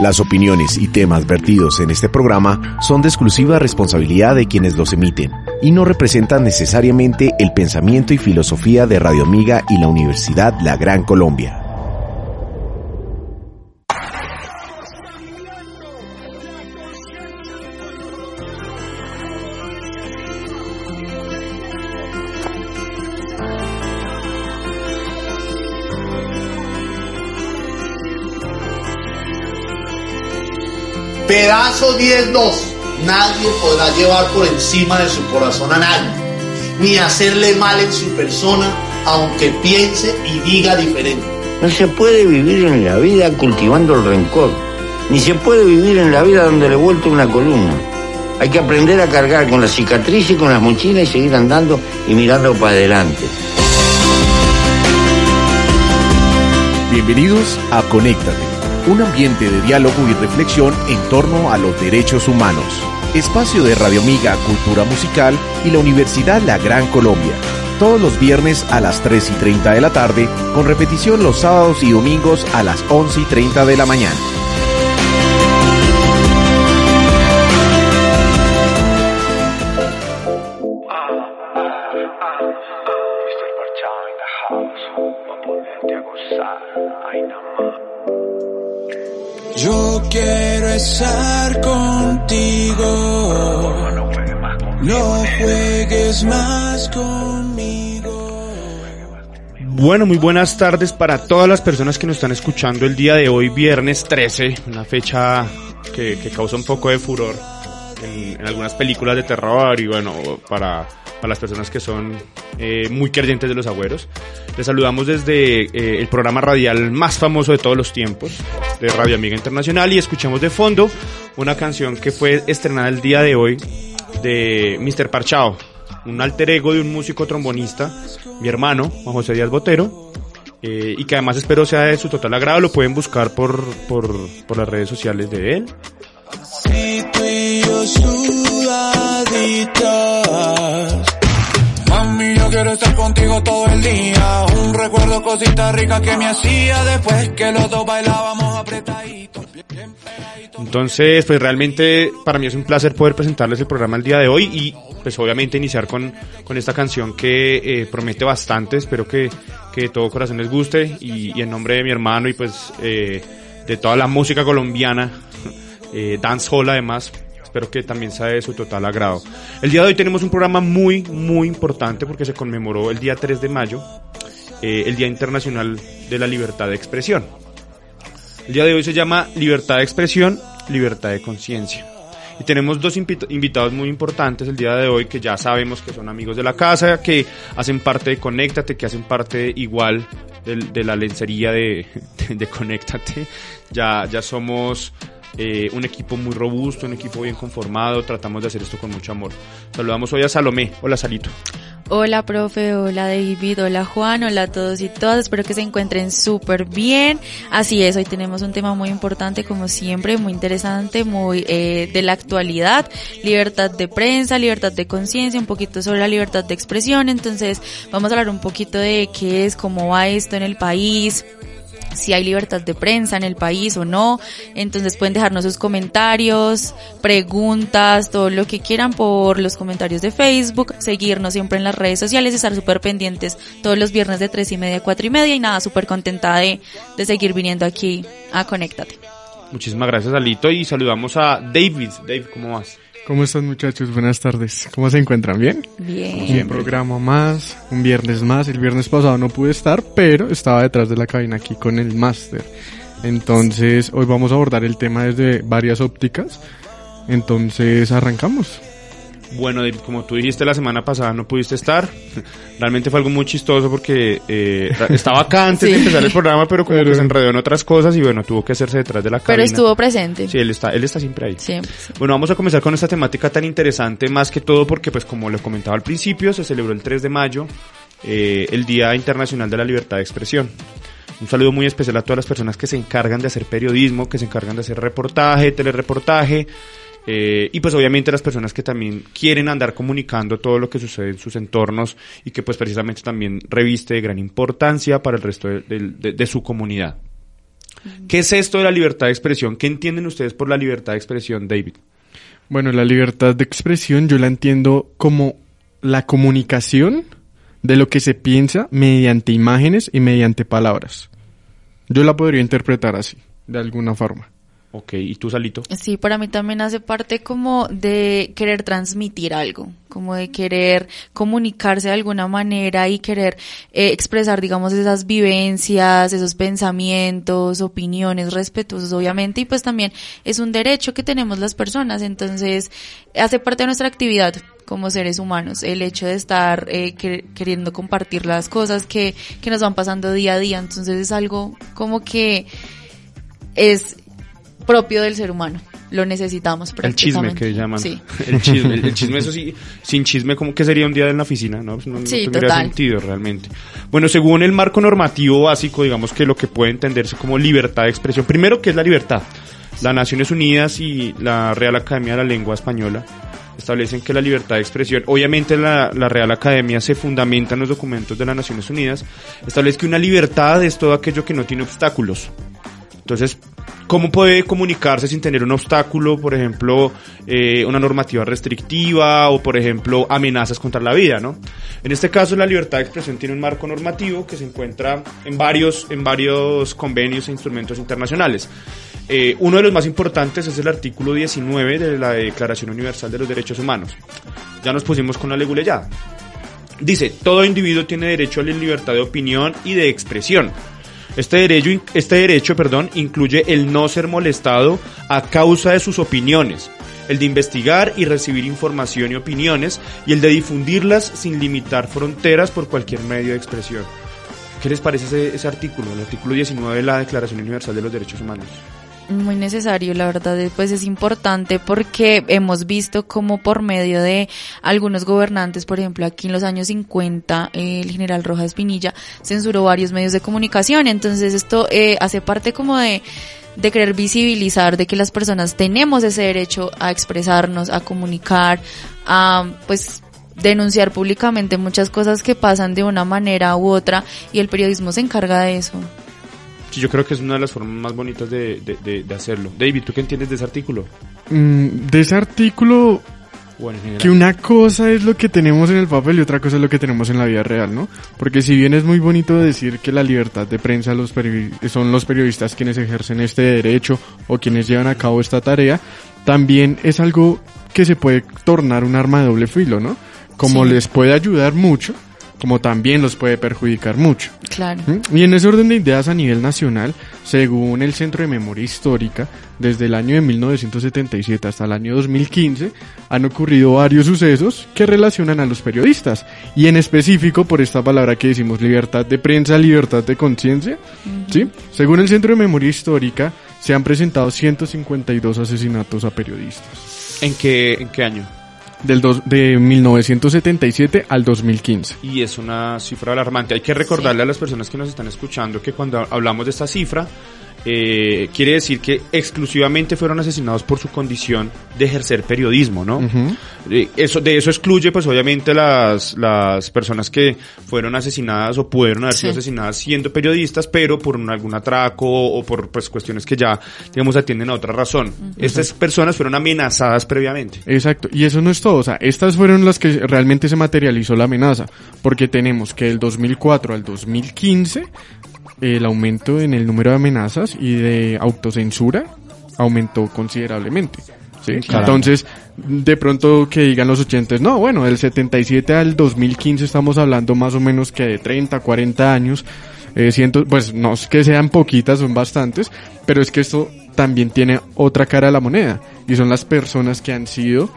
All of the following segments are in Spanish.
Las opiniones y temas vertidos en este programa son de exclusiva responsabilidad de quienes los emiten y no representan necesariamente el pensamiento y filosofía de Radio Amiga y la Universidad La Gran Colombia. Pedazo 10-2. Nadie podrá llevar por encima de su corazón a nadie, ni hacerle mal en su persona, aunque piense y diga diferente. No se puede vivir en la vida cultivando el rencor, ni se puede vivir en la vida donde le vuelto una columna. Hay que aprender a cargar con la cicatriz y con las mochilas y seguir andando y mirando para adelante. Bienvenidos a Conéctate un ambiente de diálogo y reflexión en torno a los derechos humanos. Espacio de Radio Amiga Cultura Musical y la Universidad La Gran Colombia. Todos los viernes a las 3 y 30 de la tarde, con repetición los sábados y domingos a las 11 y 30 de la mañana. Contigo. No juegues más conmigo. Bueno, muy buenas tardes para todas las personas que nos están escuchando el día de hoy, viernes 13, una fecha que, causa un poco de furor en, algunas películas de terror y bueno, para, para las personas que son eh, muy creyentes de los agüeros. Les saludamos desde eh, el programa radial más famoso de todos los tiempos, de Radio Amiga Internacional, y escuchamos de fondo una canción que fue estrenada el día de hoy de Mr. Parchao, un alter ego de un músico trombonista, mi hermano, Juan José Díaz Botero, eh, y que además espero sea de su total agrado, lo pueden buscar por, por, por las redes sociales de él. Si tú y yo Mami, yo quiero estar contigo todo el día. Un recuerdo cosita rica que me hacía después que los dos bailábamos apretaditos. Entonces, pues realmente para mí es un placer poder presentarles el programa el día de hoy y pues obviamente iniciar con, con esta canción que eh, promete bastante. Espero que, que de todo corazón les guste y, y en nombre de mi hermano y pues eh, de toda la música colombiana, eh, dancehall además, Espero que también sea de su total agrado. El día de hoy tenemos un programa muy, muy importante porque se conmemoró el día 3 de mayo, eh, el Día Internacional de la Libertad de Expresión. El día de hoy se llama Libertad de Expresión, Libertad de Conciencia. Y tenemos dos invitados muy importantes el día de hoy que ya sabemos que son amigos de la casa, que hacen parte de Conéctate, que hacen parte igual de, la lencería de, de, de Conéctate. Ya, ya somos eh, un equipo muy robusto, un equipo bien conformado, tratamos de hacer esto con mucho amor. Saludamos hoy a Salomé. Hola, Salito. Hola, profe. Hola, David. Hola, Juan. Hola a todos y todas. Espero que se encuentren súper bien. Así es, hoy tenemos un tema muy importante, como siempre, muy interesante, muy eh, de la actualidad. Libertad de prensa, libertad de conciencia, un poquito sobre la libertad de expresión. Entonces, vamos a hablar un poquito de qué es, cómo va esto en el país, si hay libertad de prensa en el país o no. Entonces pueden dejarnos sus comentarios, preguntas, todo lo que quieran por los comentarios de Facebook, seguirnos siempre en las redes sociales, estar súper pendientes todos los viernes de tres y media a cuatro y media y nada, súper contenta de, de seguir viniendo aquí a Conéctate. Muchísimas gracias, Alito, y saludamos a David. Dave, ¿cómo vas? ¿Cómo están muchachos? Buenas tardes. ¿Cómo se encuentran? ¿Bien? Bien. Un programa más, un viernes más. El viernes pasado no pude estar, pero estaba detrás de la cabina aquí con el máster. Entonces, hoy vamos a abordar el tema desde varias ópticas. Entonces, arrancamos. Bueno, como tú dijiste la semana pasada no pudiste estar. Realmente fue algo muy chistoso porque eh, estaba acá antes de empezar el programa, pero como que se enredó en otras cosas y bueno, tuvo que hacerse detrás de la cabina. Pero estuvo presente. Sí, él está, él está siempre ahí. Siempre. Bueno, vamos a comenzar con esta temática tan interesante, más que todo porque pues como lo comentaba al principio, se celebró el 3 de mayo, eh, el Día Internacional de la Libertad de Expresión. Un saludo muy especial a todas las personas que se encargan de hacer periodismo, que se encargan de hacer reportaje, telereportaje, eh, y pues obviamente las personas que también quieren andar comunicando todo lo que sucede en sus entornos y que pues precisamente también reviste de gran importancia para el resto de, su comunidad. ¿Qué es esto de la libertad de expresión? ¿Qué entienden ustedes por la libertad de expresión, David? Bueno, la libertad de expresión yo la entiendo como la comunicación de lo que se piensa mediante imágenes y mediante palabras. Yo la podría interpretar así, de alguna forma. Ok, ¿y tú, Salito? Sí, para mí también hace parte como de querer transmitir algo, como de querer comunicarse de alguna manera y querer eh, expresar, digamos, esas vivencias, esos pensamientos, opiniones respetuosos, obviamente, y pues también es un derecho que tenemos las personas, entonces hace parte de nuestra actividad como seres humanos, el hecho de estar eh, que- queriendo compartir las cosas que, que nos van pasando día a día, entonces es algo como que es propio del ser humano. Lo necesitamos El chisme prácticamente. que llaman. Sí. El chisme, el, el chisme, eso sí, sin chisme, ¿cómo que sería un día en la oficina? No, Pues no, no Sí, tendría total. sentido realmente. Bueno, según el marco normativo básico, digamos que lo que puede entenderse como libertad de expresión. Primero, ¿qué es la libertad? Las Naciones Unidas y la Real Academia de la Lengua Española establecen que la libertad de expresión, obviamente la, la Real Academia se fundamenta en los documentos de las Naciones Unidas, establece que una libertad es todo aquello que no tiene obstáculos. Entonces, ¿cómo puede comunicarse sin tener un obstáculo, por ejemplo, eh, una normativa restrictiva o, por ejemplo, amenazas contra la vida, ¿no? En este caso, la libertad de expresión tiene un marco normativo que se encuentra en varios, en varios convenios e instrumentos internacionales. Eh, uno de los más importantes es el artículo 19 de la Declaración Universal de los Derechos Humanos. Ya nos pusimos con la leguleyada. Dice, todo individuo tiene derecho a la libertad de opinión y de expresión. Este derecho, este derecho perdón, incluye el no ser molestado a causa de sus opiniones, el de investigar y recibir información y opiniones, y el de difundirlas sin limitar fronteras por cualquier medio de expresión. ¿Qué les parece ese, ese artículo, el artículo 19 de la Declaración Universal de los Derechos Humanos? Muy necesario, la verdad, eh, pues es importante porque hemos visto como por medio de algunos gobernantes, por ejemplo, aquí en los años 50, eh, el general Rojas Pinilla censuró varios medios de comunicación, entonces esto eh, hace parte como de de querer visibilizar de que las personas tenemos ese derecho a expresarnos, a comunicar, a pues denunciar públicamente muchas cosas que pasan de una manera u otra y el periodismo se encarga de eso. Sí, yo creo que es una de las formas más bonitas de, de, de, de hacerlo. David, ¿tú qué entiendes de ese artículo? Mm, de ese artículo, Bueno, que una cosa es lo que tenemos en el papel y otra cosa es lo que tenemos en la vida real, ¿no? Porque si bien es muy bonito decir que la libertad de prensa los son los periodistas quienes ejercen este derecho o quienes llevan a cabo esta tarea, también es algo que se puede tornar un arma de doble filo, ¿no? Como Sí. les puede ayudar mucho, como también los puede perjudicar mucho. Claro. ¿Mm? Y en ese orden de ideas a nivel nacional, según el Centro de Memoria Histórica, desde el año de 1977 hasta el año 2015, han ocurrido varios sucesos que relacionan a los periodistas. Y en específico por esta palabra que decimos libertad de prensa, libertad de conciencia. ¿sí? Según el Centro de Memoria Histórica, se han presentado 152 asesinatos a periodistas. ¿En qué, ¿En qué año? Del dos- de 1977 al 2015. Y es una cifra alarmante. Hay que recordarle a las personas que nos están escuchando que cuando hablamos de esta cifra, eh, quiere decir que exclusivamente fueron asesinados por su condición de ejercer periodismo, ¿no? Eh, Eso, de eso excluye, pues obviamente, las, las personas que fueron asesinadas o pudieron haber sido Sí. asesinadas siendo periodistas, pero por un- algún atraco o por pues cuestiones que ya, digamos, atienden a otra razón. Estas personas fueron amenazadas previamente. Exacto, y eso no es todo, o sea, estas fueron las que realmente se materializó la amenaza, porque tenemos que del 2004 al 2015 el aumento en el número de amenazas y de autocensura aumentó considerablemente. ¿sí? Entonces, de pronto que digan los oyentes, no, bueno, del 77 al 2015 estamos hablando más o menos que de 30, 40 años, eh, cientos, pues no es que sean poquitas, son bastantes, pero es que esto también tiene otra cara de la moneda, y son las personas que han sido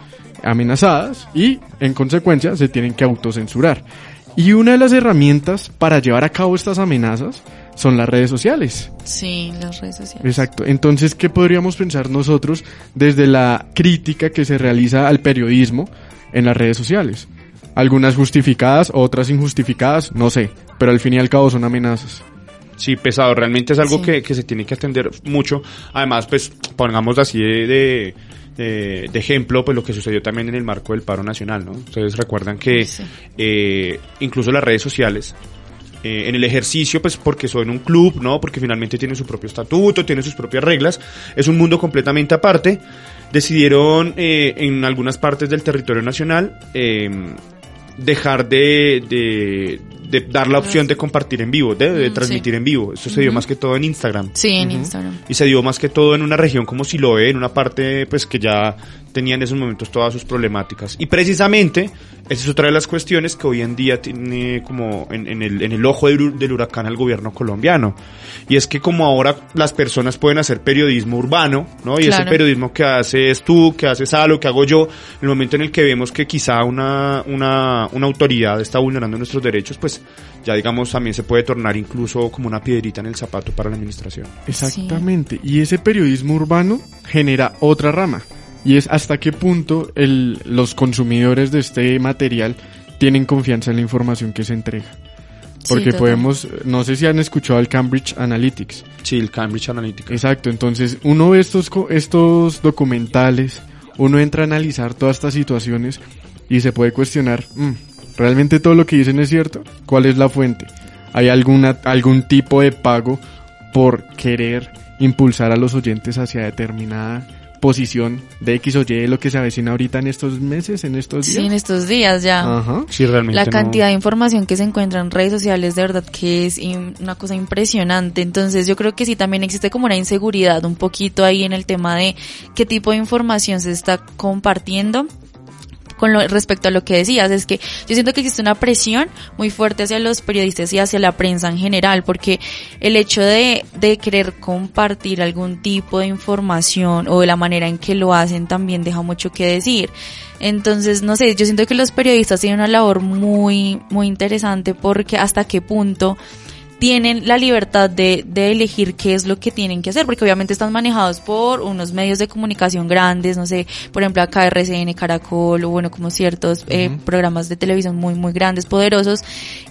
amenazadas y, en consecuencia, se tienen que autocensurar. Y una de las herramientas para llevar a cabo estas amenazas son las redes sociales. Sí, las redes sociales. Exacto. Entonces, ¿qué podríamos pensar nosotros desde la crítica que se realiza al periodismo en las redes sociales? Algunas justificadas, otras injustificadas, no sé, pero al fin y al cabo son amenazas. Sí, pesado. Realmente es algo Sí. que, que se tiene que atender mucho. Además, pues, pongamos así de, de, de- de ejemplo, pues lo que sucedió también en el marco del paro nacional, ¿no? Ustedes recuerdan que Sí. eh, incluso las redes sociales eh, en el ejercicio, pues porque son un club, ¿no? Porque finalmente tiene su propio estatuto, tiene sus propias reglas, es un mundo completamente aparte. Decidieron eh, en algunas partes del territorio nacional eh, dejar de, de, de dar la opción de compartir en vivo, de, de Mm, transmitir sí. en vivo. Eso se dio más que todo en Instagram. Sí, en Instagram. Y se dio más que todo en una región como Siloé, en una parte pues que ya tenía en esos momentos todas sus problemáticas. Y precisamente, esa es otra de las cuestiones que hoy en día tiene como en, en el, en el ojo del, del huracán al gobierno colombiano. Y es que como ahora las personas pueden hacer periodismo urbano, ¿no? Y ese Claro. periodismo que haces tú, que haces Salo, que hago yo, en el momento en el que vemos que quizá una, una, una autoridad está vulnerando nuestros derechos, pues ya digamos también se puede tornar incluso como una piedrita en el zapato para la administración. Exactamente. Y ese periodismo urbano genera otra rama. Y es hasta qué punto el, los consumidores de este material tienen confianza en la información que se entrega. Porque total. podemos, no sé si han escuchado el Cambridge Analytics. Sí, el Cambridge Analytica. Exacto, entonces uno ve estos, estos documentales, uno entra a analizar todas estas situaciones y se puede cuestionar, "Mm, ¿realmente todo lo que dicen es cierto? ¿Cuál es la fuente? ¿Hay alguna, algún tipo de pago por querer impulsar a los oyentes hacia determinada posición de X o Y de lo que se avecina ahorita en estos meses, en estos Sí, en días? estos días ya. Ajá. Sí, realmente La no- cantidad de información que se encuentra en redes sociales de verdad que es una cosa impresionante. Entonces yo creo que sí también existe como una inseguridad un poquito ahí en el tema de qué tipo de información se está compartiendo. Con lo, respecto a lo que decías, es que yo siento que existe una presión muy fuerte hacia los periodistas y hacia la prensa en general, porque el hecho de, de querer compartir algún tipo de información o de la manera en que lo hacen también deja mucho que decir. Entonces, no sé, yo siento que los periodistas tienen una labor muy, muy interesante porque hasta qué punto tienen la libertad de, de elegir qué es lo que tienen que hacer, porque obviamente están manejados por unos medios de comunicación grandes, no sé, por ejemplo acá RCN, Caracol, o bueno, como ciertos eh, programas de televisión muy, muy grandes, poderosos,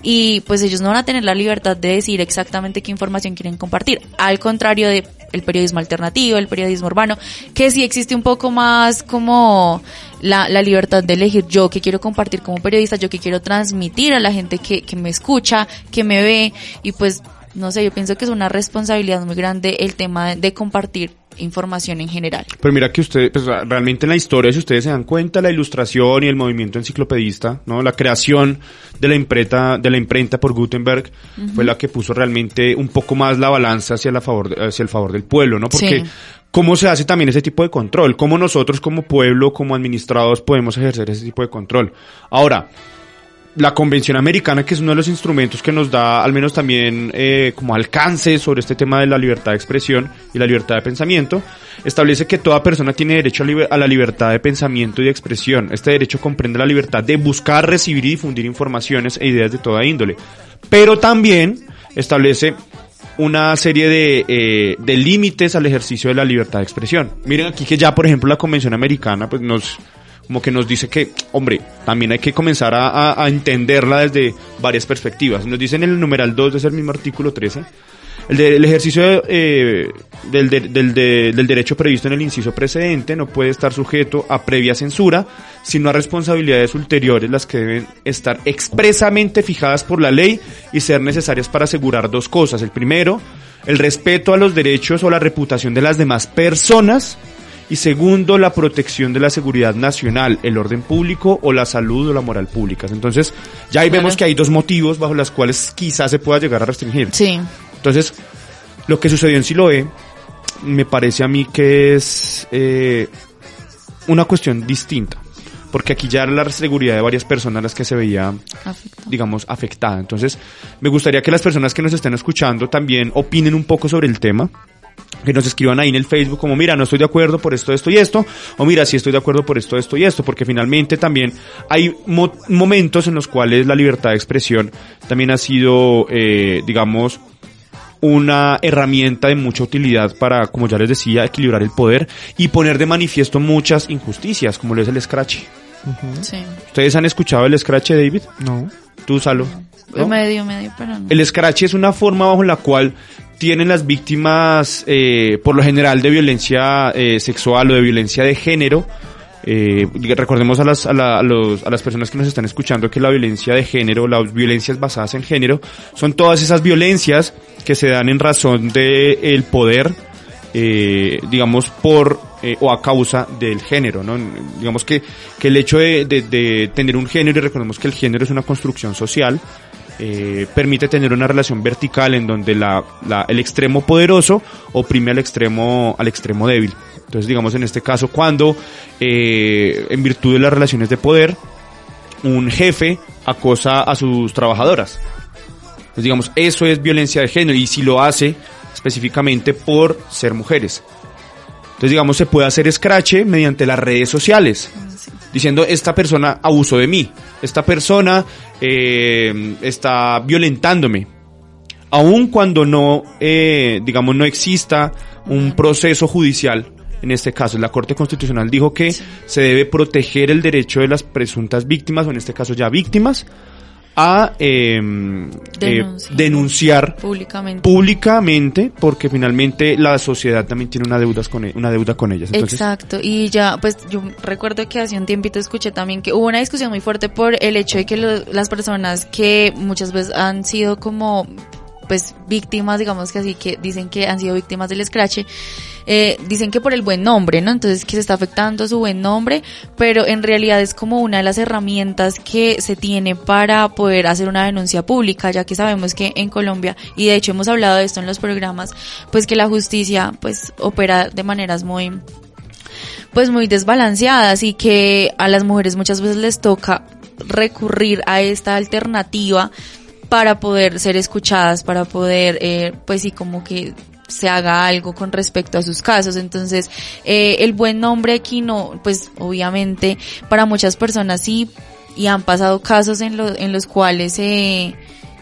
y pues ellos no van a tener la libertad de decir exactamente qué información quieren compartir, al contrario de el periodismo alternativo, el periodismo urbano, que sí existe un poco más como la, libertad de elegir. Yo que quiero compartir como periodista, yo que quiero transmitir a la gente que, que me escucha, que me ve y pues no sé, yo pienso que es una responsabilidad muy grande el tema de compartir información en general. Pero mira que ustedes, pues realmente en la historia, si ustedes se dan cuenta, la ilustración y el movimiento enciclopedista, ¿no? La creación de la imprenta, de la imprenta por Gutenberg fue la que puso realmente un poco más la balanza hacia la favor, hacia el favor del pueblo, ¿no? Porque Sí. ¿Cómo se hace también ese tipo de control? ¿Cómo nosotros como pueblo, como administrados, podemos ejercer ese tipo de control? Ahora, la Convención Americana, que es uno de los instrumentos que nos da al menos también eh, como alcance sobre este tema de la libertad de expresión y la libertad de pensamiento, establece que toda persona tiene derecho a, la libertad de pensamiento y de expresión. Este derecho comprende la libertad de buscar, recibir y difundir informaciones e ideas de toda índole. Pero también establece una serie de, eh, de límites al ejercicio de la libertad de expresión. Miren aquí que ya, por ejemplo, la Convención Americana pues nos como que nos dice que, hombre, también hay que comenzar a, a- a entenderla desde varias perspectivas. Nos dice en el numeral 2 de ese mismo artículo 13, el, de- el ejercicio eh, del, de- del, de- del derecho previsto en el inciso precedente no puede estar sujeto a previa censura, sino a responsabilidades ulteriores las que deben estar expresamente fijadas por la ley y ser necesarias para asegurar dos cosas. El primero, el respeto a los derechos o la reputación de las demás personas y segundo, la protección de la seguridad nacional, el orden público o la salud o la moral públicas. Entonces, ya ahí Claro. vemos que hay dos motivos bajo los cuales quizás se pueda llegar a restringir. Sí, Entonces, lo que sucedió en Siloé me parece a mí que es eh, una cuestión distinta. Porque aquí ya era la seguridad de varias personas las que se veía digamos, afectada. Entonces, me gustaría que las personas que nos estén escuchando también opinen un poco sobre el tema. Que nos escriban ahí en el Facebook como, mira, no estoy de acuerdo por esto, esto y esto, o mira, sí estoy de acuerdo por esto, esto y esto, porque finalmente también hay mo- momentos en los cuales la libertad de expresión también ha sido, eh, digamos, una herramienta de mucha utilidad para, como ya les decía, equilibrar el poder y poner de manifiesto muchas injusticias, como lo es el scratch. Sí. ¿Ustedes han escuchado el scratch, David? No. Tú, Salo. ¿no? Medio, medio, pero no. El scratch es una forma bajo la cual tienen las víctimas, eh, por lo general, de violencia eh, sexual o de violencia de género, Eh, recordemos a las, a, la- a los- a las personas que nos están escuchando que la violencia de género, las violencias basadas en género, son todas esas violencias que se dan en razón del el poder, eh, digamos, por eh, o a causa del género, ¿no? Digamos que, que el hecho de, de- tener un género, y recordemos que el género es una construcción social, eh, permite tener una relación vertical en donde la, la- el extremo poderoso oprime al extremo, al extremo débil. Entonces, digamos, en este caso, cuando, eh, en virtud de las relaciones de poder, un jefe acosa a sus trabajadoras. Pues digamos, eso es violencia de género y si lo hace específicamente por ser mujeres. Entonces, digamos, se puede hacer escrache mediante las redes sociales, diciendo, esta persona abusó de mí, esta persona eh, está violentándome. Aun cuando no, eh, digamos, no exista un proceso judicial, en este caso la Corte Constitucional dijo que se debe proteger el derecho de las presuntas víctimas, o en este caso ya víctimas, a eh, eh, Denunciar. públicamente. públicamente porque finalmente la sociedad también tiene una deuda con, e- una deuda con ellas. Entonces, Exacto, y ya, pues yo recuerdo que hace un tiempito escuché también que hubo una discusión muy fuerte por el hecho de que lo- las personas que muchas veces han sido como pues víctimas, digamos que así, que dicen que han sido víctimas del scratch, eh, dicen que por el buen nombre, ¿no? Entonces que se está afectando su buen nombre, pero en realidad es como una de las herramientas que se tiene para poder hacer una denuncia pública, ya que sabemos que en Colombia, y de hecho hemos hablado de esto en los programas, pues que la justicia pues opera de maneras muy pues muy desbalanceadas y que a las mujeres muchas veces les toca recurrir a esta alternativa para poder ser escuchadas, para poder, eh, pues sí, como que se haga algo con respecto a sus casos. Entonces, eh, el buen nombre aquí no, pues obviamente para muchas personas sí, y han pasado casos en, lo- en los cuales se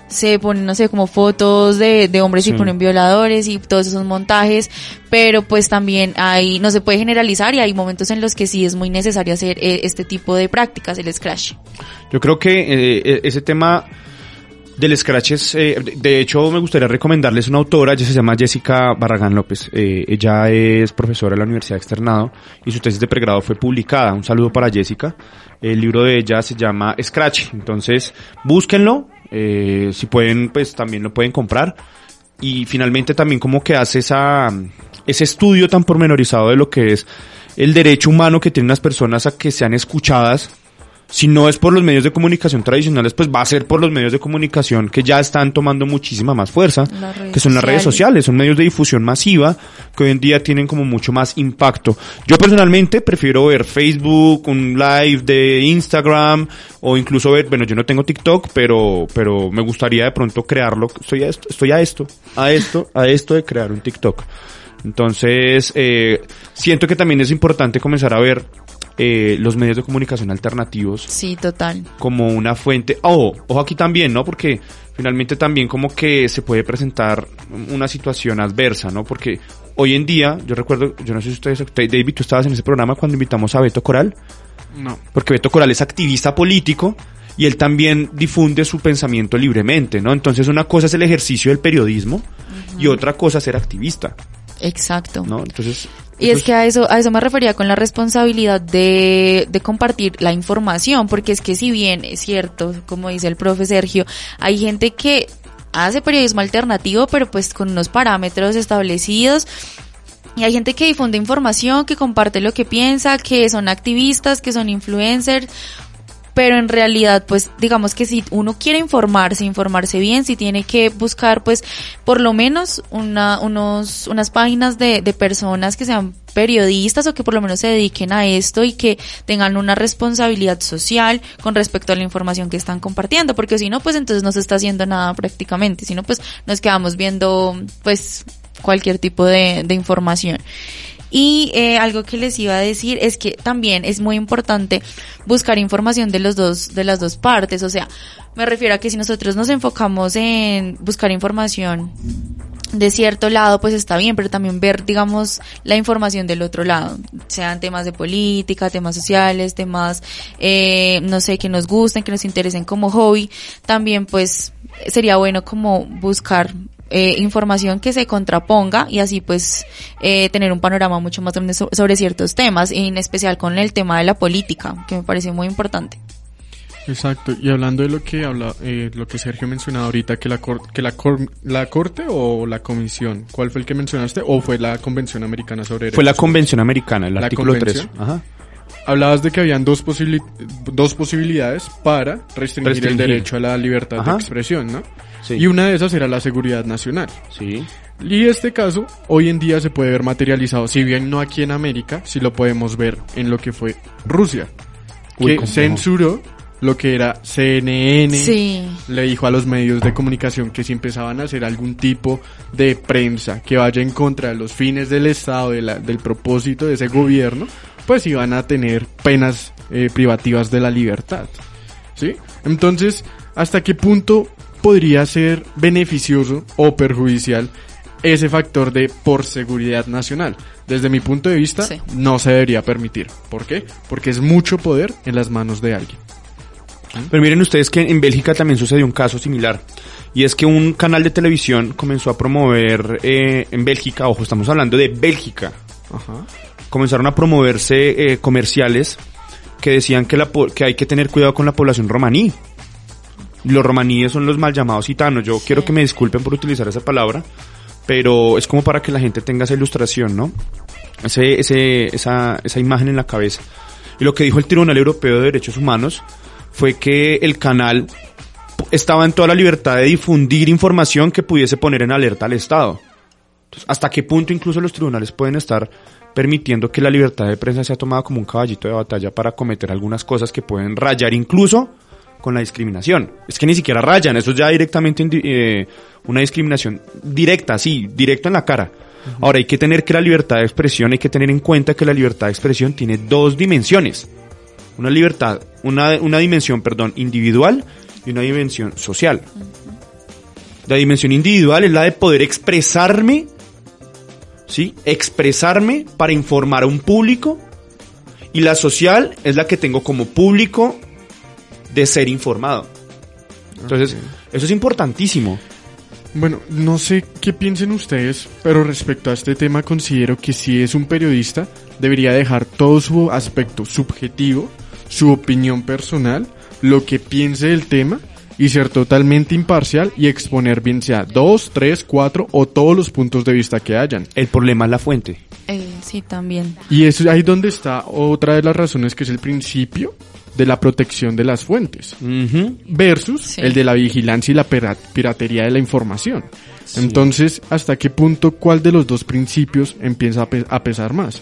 se ponen, no sé, como fotos de, de hombres y ponen violadores y todos esos montajes, pero pues también hay, no se puede generalizar y hay momentos en los que sí es muy necesario hacer eh, este tipo de prácticas, el scratch. Yo creo que eh, e- ese tema del Scratch es, eh, de- hecho me gustaría recomendarles una autora, ella se llama Jessica Barragán López, Eh, ella es profesora de la Universidad de Externado y su tesis de pregrado fue publicada, un saludo para Jessica, el libro de ella se llama Scratch, entonces búsquenlo, eh, si pueden pues también lo pueden comprar. Y finalmente también como que hace esa, ese estudio tan pormenorizado de lo que es el derecho humano que tienen las personas a que sean escuchadas si no es por los medios de comunicación tradicionales, pues va a ser por los medios de comunicación que ya están tomando muchísima más fuerza, que son las redes sociales. sociales, son medios de difusión masiva que hoy en día tienen como mucho más impacto. Yo personalmente prefiero ver Facebook, un live de Instagram o incluso ver, bueno, yo no tengo TikTok, pero pero me gustaría de pronto crearlo, estoy a esto, estoy a esto, a esto, a esto de crear un TikTok. Entonces, eh, siento que también es importante comenzar a ver eh, los medios de comunicación alternativos Sí, total. como una fuente. Oh, ojo aquí también, ¿no? Porque finalmente también como que se puede presentar una situación adversa, ¿no? Porque hoy en día, yo recuerdo, yo no sé si ustedes, usted, David, tú estabas en ese programa cuando invitamos a Beto Coral, No. porque Beto Coral es activista político y él también difunde su pensamiento libremente, ¿no? Entonces una cosa es el ejercicio del periodismo y otra cosa es ser activista, Exacto. ¿no? Entonces... Y es que a eso, a eso me refería con la responsabilidad de, de compartir la información, porque es que si bien es cierto, como dice el profe Sergio, hay gente que hace periodismo alternativo, pero pues con unos parámetros establecidos. Y hay gente que difunde información, que comparte lo que piensa, que son activistas, que son influencers, pero en realidad pues digamos que si uno quiere informarse, informarse bien, si tiene que buscar pues por lo menos una, unos, unas páginas de, de personas que sean periodistas o que por lo menos se dediquen a esto y que tengan una responsabilidad social con respecto a la información que están compartiendo, porque si no pues entonces no se está haciendo nada prácticamente, si no pues nos quedamos viendo pues cualquier tipo de, de información. Y eh, algo que les iba a decir es que también es muy importante buscar información de los dos, de las dos partes. O sea, me refiero a que si nosotros nos enfocamos en buscar información de cierto lado, pues está bien, pero también ver, digamos, la información del otro lado, sean temas de política, temas sociales, temas, eh, no sé, que nos gusten, que nos interesen como hobby, también pues sería bueno como buscar eh, información que se contraponga y así pues eh, tener un panorama mucho más grande so- sobre ciertos temas, en especial con el tema de la política, que me parece muy importante. Exacto, y hablando de lo que habla, eh, lo que Sergio mencionaba ahorita, que la cor- que la, cor- la corte o la comisión, ¿cuál fue el que mencionaste? ¿O fue la Convención Americana sobre Fue la Derechos convención americana, el ¿La artículo 3. convención? Ajá. Hablabas de que habían dos, posibili- dos posibilidades para restringir, el derecho a la libertad Ajá. de expresión, ¿no? Sí. Y una de esas era la seguridad nacional. Sí. Y este caso, hoy en día se puede ver materializado, si bien no aquí en América, sí lo podemos ver en lo que fue Rusia, Uy, que censuró lo que era CNN, Sí. le dijo a los medios de comunicación que si empezaban a hacer algún tipo de prensa que vaya en contra de los fines del Estado, de la- del propósito de ese gobierno, pues iban a tener penas eh, privativas de la libertad. ¿Sí? Entonces, ¿hasta qué punto podría ser beneficioso o perjudicial ese factor de por seguridad nacional? Desde mi punto de vista, Sí. no se debería permitir. ¿Por qué? Porque es mucho poder en las manos de alguien. Pero miren ustedes que en Bélgica también sucedió un caso similar. Y es que un canal de televisión comenzó a promover eh, en Bélgica, ojo, estamos hablando de Bélgica, Ajá. Comenzaron a promoverse eh, comerciales que decían que, la, que hay que tener cuidado con la población romaní. Los romaníes son los mal llamados gitanos. Yo quiero que me disculpen por utilizar esa palabra, pero es como para que la gente tenga esa ilustración, ¿no? Ese, ese, esa, esa imagen en la cabeza. Y lo que dijo el Tribunal Europeo de Derechos Humanos fue que el canal estaba en toda la libertad de difundir información que pudiese poner en alerta al Estado. Entonces, ¿hasta qué punto incluso los tribunales pueden estar permitiendo que la libertad de prensa sea tomada como un caballito de batalla para cometer algunas cosas que pueden rayar incluso con la discriminación? Es que ni siquiera rayan, eso es ya directamente eh, una discriminación directa, sí, directo en la cara. Ahora hay que tener que la libertad de expresión, hay que tener en cuenta que la libertad de expresión tiene dos dimensiones. Una libertad, una, una dimensión, perdón, individual y una dimensión social. La dimensión individual es la de poder expresarme, ¿sí? Expresarme para informar a un público. Y la social es la que tengo como público de ser informado. Entonces, eso es importantísimo. Bueno, no sé qué piensen ustedes, pero respecto a este tema considero que si es un periodista, debería dejar todo su aspecto subjetivo, su opinión personal, lo que piense del tema y ser totalmente imparcial y exponer bien sea dos, tres, cuatro o todos los puntos de vista que hayan. El problema es la fuente. Eh, sí, también. Y eso es ahí donde está otra de las razones que es el principio de la protección de las fuentes versus Sí. el de la vigilancia y la pira- piratería de la información. Entonces, ¿hasta qué punto cuál de los dos principios empieza a, pe- a pesar más?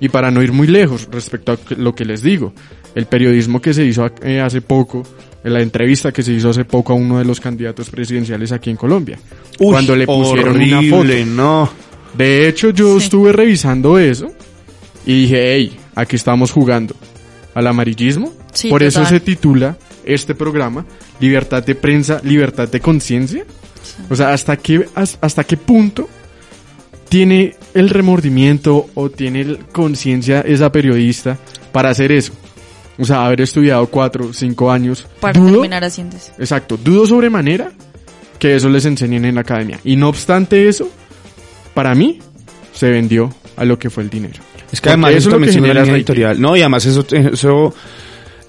Y para no ir muy lejos respecto a lo que les digo, el periodismo que se hizo eh, hace poco, en la entrevista que se hizo hace poco a uno de los candidatos presidenciales aquí en Colombia, Uy, cuando le pusieron una foto. no. De hecho, yo Sí. estuve revisando eso y dije, hey, aquí estamos jugando al amarillismo. Sí, Por eso se titula este programa Libertad de prensa, libertad de conciencia. O sea, hasta qué has- hasta qué punto tiene el remordimiento o tiene conciencia esa periodista para hacer eso. O sea, haber estudiado cuatro, cinco años. Para Dudo- terminar haciendo eso. Exacto, dudo sobremanera que eso les enseñen en la academia. Y no obstante eso, para mí, se vendió a lo que fue el dinero. Es que Porque además eso eso es lo también línea rating. editorial. No, y además eso, eso...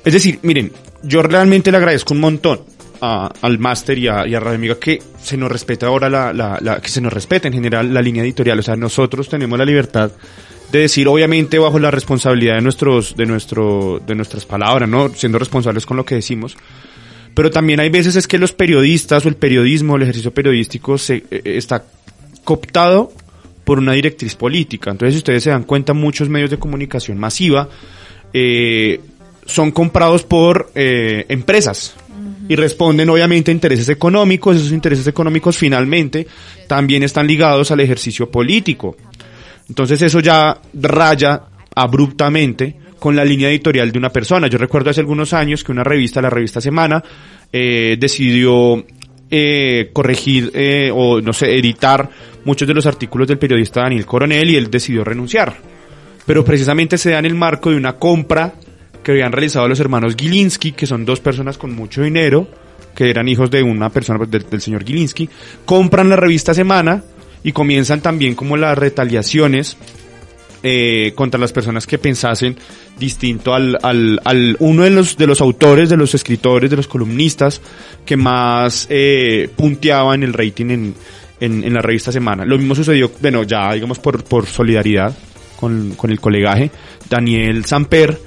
Es decir, miren, yo realmente le agradezco un montón a- al máster y a, y a Radio Amiga que se nos respete ahora la, la, la- que se nos respete en general la línea editorial. O sea, nosotros tenemos la libertad de decir, obviamente, bajo la responsabilidad de nuestros, de nuestro, de nuestras palabras, ¿no? Siendo responsables con lo que decimos. Pero también hay veces es que los periodistas o el periodismo, el ejercicio periodístico se, eh, está cooptado por una directriz política. Entonces, si ustedes se dan cuenta, muchos medios de comunicación masiva eh, son comprados por eh, empresas y responden obviamente a intereses económicos. Esos intereses económicos finalmente también están ligados al ejercicio político. Entonces eso ya raya abruptamente con la línea editorial de una persona. Yo recuerdo hace algunos años que una revista, la revista Semana, eh, decidió eh, corregir eh, o no sé, editar muchos de los artículos del periodista Daniel Coronel y él decidió renunciar. Pero precisamente se da en el marco de una compra que habían realizado los hermanos Gilinski, que son dos personas con mucho dinero, que eran hijos de una persona, del, del señor Gilinski, compran la revista Semana y comienzan también como las retaliaciones eh, contra las personas que pensasen distinto al, al, al uno de los de los autores, de los escritores, de los columnistas que más eh, punteaban el rating en, en, la revista Semana. Lo mismo sucedió, bueno, ya digamos por, por solidaridad con, con el colegaje, Daniel Samper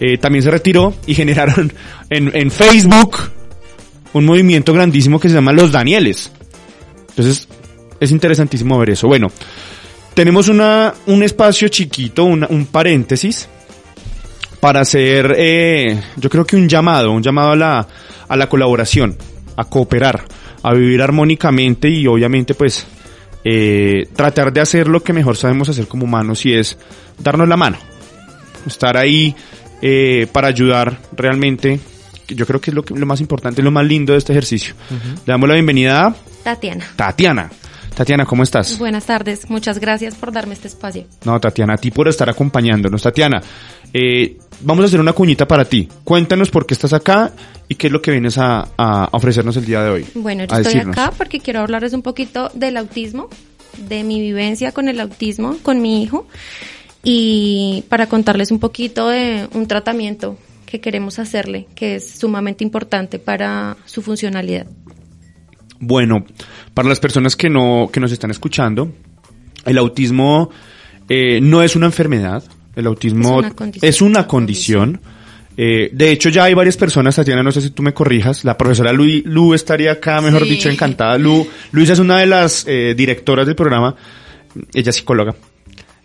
eh, también se retiró y generaron en, en Facebook un movimiento grandísimo que se llama Los Danieles. Entonces, es interesantísimo ver eso. Bueno, tenemos una, un espacio chiquito, una- un paréntesis, para hacer, eh, yo creo que un llamado, un llamado a la, a la colaboración, a cooperar, a vivir armónicamente y obviamente pues eh, tratar de hacer lo que mejor sabemos hacer como humanos y es darnos la mano, estar ahí eh, para ayudar realmente, yo creo que es lo, que- lo más importante, lo más lindo de este ejercicio. Le damos la bienvenida a Tatiana. Tatiana. Tatiana, ¿cómo estás? Buenas tardes, muchas gracias por darme este espacio. No, Tatiana, a ti por estar acompañándonos. Tatiana, eh, vamos a hacer una cuñita para ti. Cuéntanos por qué estás acá y qué es lo que vienes a, a ofrecernos el día de hoy. Bueno, yo estoy decirnos. acá porque quiero hablarles un poquito del autismo, de mi vivencia con el autismo, con mi hijo, y para contarles un poquito de un tratamiento que queremos hacerle, que es sumamente importante para su funcionalidad. Bueno, para las personas que no que nos están escuchando, el autismo eh, no es una enfermedad. El autismo Es una condición. es una condición. Eh, de hecho, ya hay varias personas, Tatiana, no sé si tú me corrijas. La profesora Lu, Lu estaría acá, mejor Sí. dicho, encantada. Lu, Luisa es una de las eh, directoras del programa. Ella es psicóloga.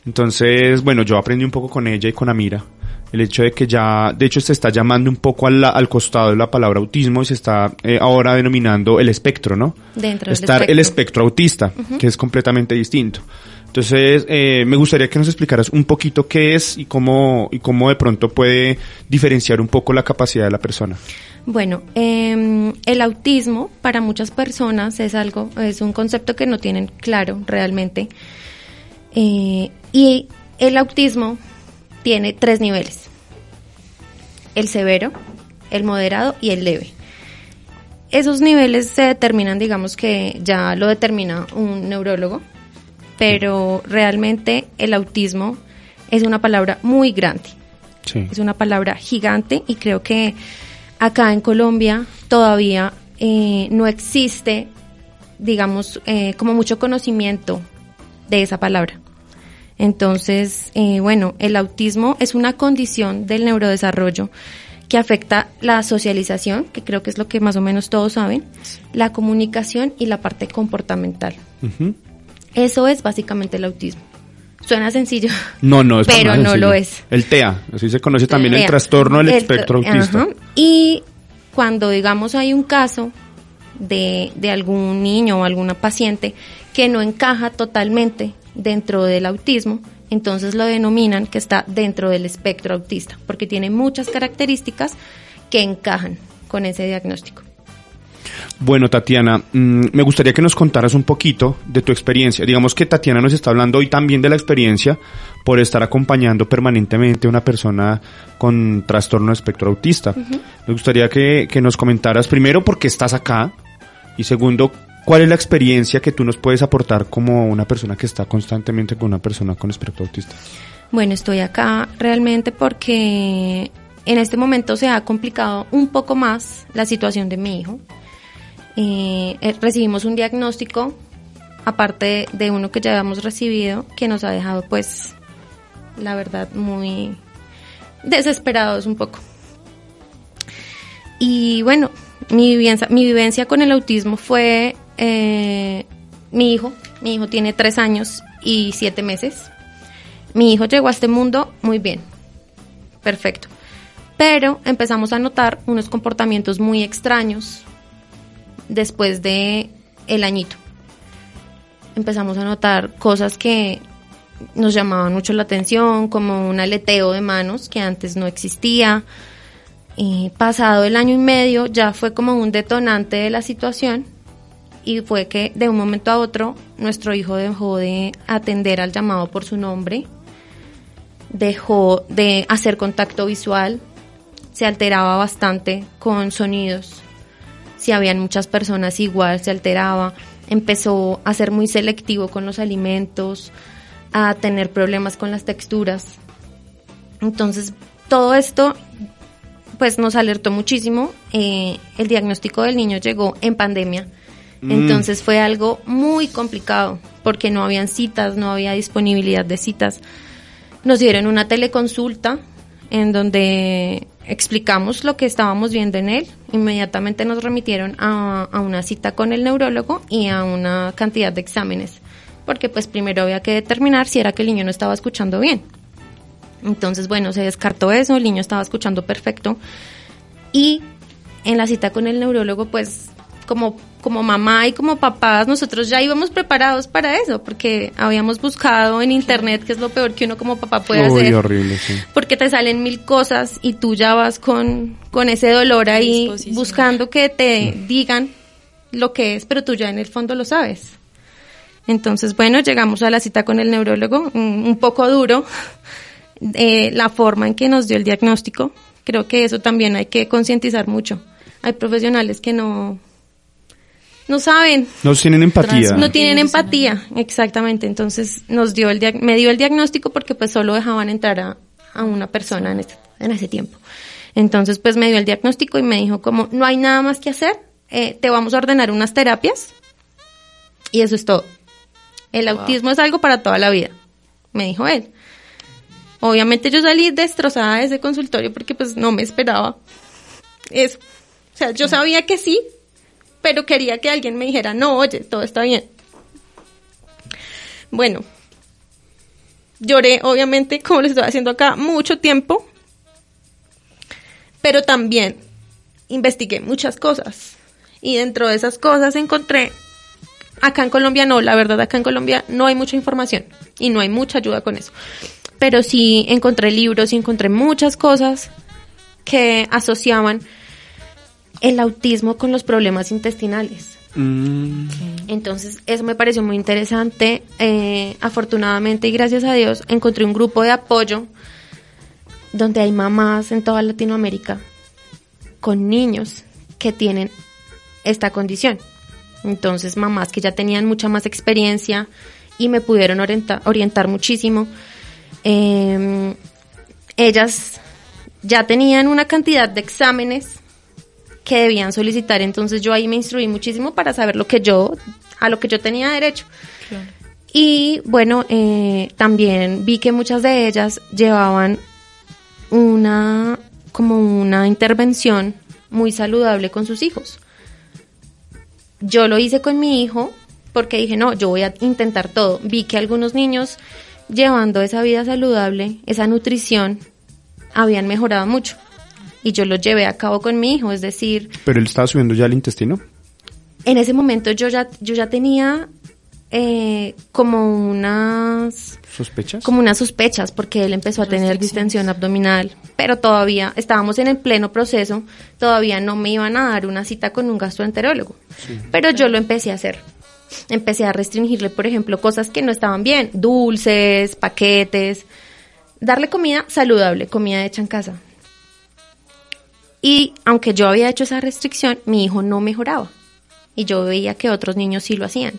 Entonces, bueno, yo aprendí un poco con ella y con Amira. El hecho de que ya, de hecho, se está llamando un poco al, al costado de la palabra autismo y se está eh, ahora denominando el espectro, ¿no? Dentro del Estar el espectro espectro. autista, que es completamente distinto. Entonces, eh, me gustaría que nos explicaras un poquito qué es y cómo, y cómo de pronto puede diferenciar un poco la capacidad de la persona. Bueno, eh, el autismo para muchas personas es algo, es un concepto que no tienen claro realmente. Eh, y el autismo tiene tres niveles. El severo, el moderado y el leve. Esos niveles se determinan, digamos que ya lo determina un neurólogo, pero realmente el autismo es una palabra muy grande. Sí. Es una palabra gigante y creo que acá en Colombia todavía eh, no existe, digamos, eh, como mucho conocimiento de esa palabra. Entonces, eh, bueno, el autismo es una condición del neurodesarrollo que afecta la socialización, que creo que es lo que más o menos todos saben, la comunicación y la parte comportamental. Eso es básicamente el autismo. Suena sencillo. No, no, es Pero no sencillo. lo es. El TEA, así se conoce también el trastorno del el espectro autista. ajá. Y cuando, digamos, hay un caso de, de algún niño o alguna paciente que no encaja totalmente dentro del autismo, entonces lo denominan que está dentro del espectro autista, porque tiene muchas características que encajan con ese diagnóstico. Bueno, Tatiana, mm, me gustaría que nos contaras un poquito de tu experiencia. Digamos que Tatiana nos está hablando hoy también de la experiencia por estar acompañando permanentemente a una persona con trastorno de espectro autista. Me gustaría que, que nos comentaras primero por qué estás acá y segundo, cuál es la experiencia que tú nos puedes aportar como una persona que está constantemente con una persona con espectro autista. Bueno, estoy acá realmente porque en este momento se ha complicado un poco más la situación de mi hijo. Eh, eh, recibimos un diagnóstico, aparte de uno que ya habíamos recibido, que nos ha dejado, pues, la verdad, muy desesperados un poco. Y bueno, mi vivencia, mi vivencia con el autismo fue eh, mi hijo. Mi hijo tiene tres años y siete meses. Mi hijo llegó a este mundo muy bien, perfecto. Pero empezamos a notar unos comportamientos muy extraños después de el añito. Empezamos a notar cosas que nos llamaban mucho la atención, como un aleteo de manos que antes no existía. Y pasado el año y medio ya fue como un detonante de la situación y fue que de un momento a otro nuestro hijo dejó de atender al llamado por su nombre, dejó de hacer contacto visual, se alteraba bastante con sonidos, si habían muchas personas igual se alteraba, empezó a ser muy selectivo con los alimentos, a tener problemas con las texturas. Entonces, todo esto pues nos alertó muchísimo. Eh, el diagnóstico del niño llegó en pandemia. Mm. Entonces fue algo muy complicado porque no habían citas, no había disponibilidad de citas. Nos dieron una teleconsulta en donde explicamos lo que estábamos viendo en él. Inmediatamente nos remitieron a, a una cita con el neurólogo y a una cantidad de exámenes. Porque pues primero había que determinar si era que el niño no estaba escuchando bien. Entonces, bueno, se descartó eso, el niño estaba escuchando perfecto. Y en la cita con el neurólogo, pues como, como mamá y como papás, nosotros ya íbamos preparados para eso, porque habíamos buscado en internet, que es lo peor que uno como papá puede Uy, hacer. horrible, sí. Porque te salen mil cosas y tú ya vas con, con ese dolor ahí buscando que te digan lo que es, pero tú ya en el fondo lo sabes. Entonces, bueno, llegamos a la cita con el neurólogo, un, un poco duro, eh, la forma en que nos dio el diagnóstico. Creo que eso también hay que concientizar mucho. Hay profesionales que no, no saben, No tienen empatía. no tienen empatía, exactamente. Entonces nos dio el me dio el diagnóstico porque pues solo dejaban entrar a, a una persona en, este- en ese tiempo. Entonces pues me dio el diagnóstico y me dijo como no hay nada más que hacer, eh, te vamos a ordenar unas terapias y eso es todo. El autismo es algo para toda la vida, me dijo él. Obviamente yo salí destrozada de ese consultorio porque pues no me esperaba eso. O sea, yo sabía que sí, pero quería que alguien me dijera, no, oye, todo está bien. Bueno, lloré, obviamente, como lo estoy haciendo acá, mucho tiempo, pero también investigué muchas cosas. Y dentro de esas cosas encontré, acá en Colombia no, la verdad, acá en Colombia no hay mucha información y no hay mucha ayuda con eso. Pero sí encontré libros y encontré muchas cosas que asociaban el autismo con los problemas intestinales. Mm, Entonces, eso me pareció muy interesante. Eh, afortunadamente y gracias a Dios, encontré un grupo de apoyo donde hay mamás en toda Latinoamérica con niños que tienen esta condición. Entonces, mamás que ya tenían mucha más experiencia y me pudieron orienta- orientar muchísimo. Eh, ellas ya tenían una cantidad de exámenes que debían solicitar, entonces yo ahí me instruí muchísimo para saber lo que yo, a lo que yo tenía derecho. Y bueno, eh, también vi que muchas de ellas llevaban una, como una intervención muy saludable con sus hijos. Yo lo hice con mi hijo porque dije, no, yo voy a intentar todo. Vi que algunos niños llevando esa vida saludable, esa nutrición, habían mejorado mucho. Y yo lo llevé a cabo con mi hijo, es decir, pero él estaba subiendo ya el intestino. en ese momento yo ya, yo ya tenía eh, como unas ¿Sospechas? como unas sospechas porque él empezó a tener distensión abdominal, pero todavía estábamos en el pleno proceso, todavía no me iban a dar una cita con un gastroenterólogo, pero yo lo empecé a hacer. Empecé a restringirle, por ejemplo, cosas que no estaban bien, dulces, paquetes, darle comida saludable, comida hecha en casa. Y aunque yo había hecho esa restricción, mi hijo no mejoraba. Y yo veía que otros niños sí lo hacían.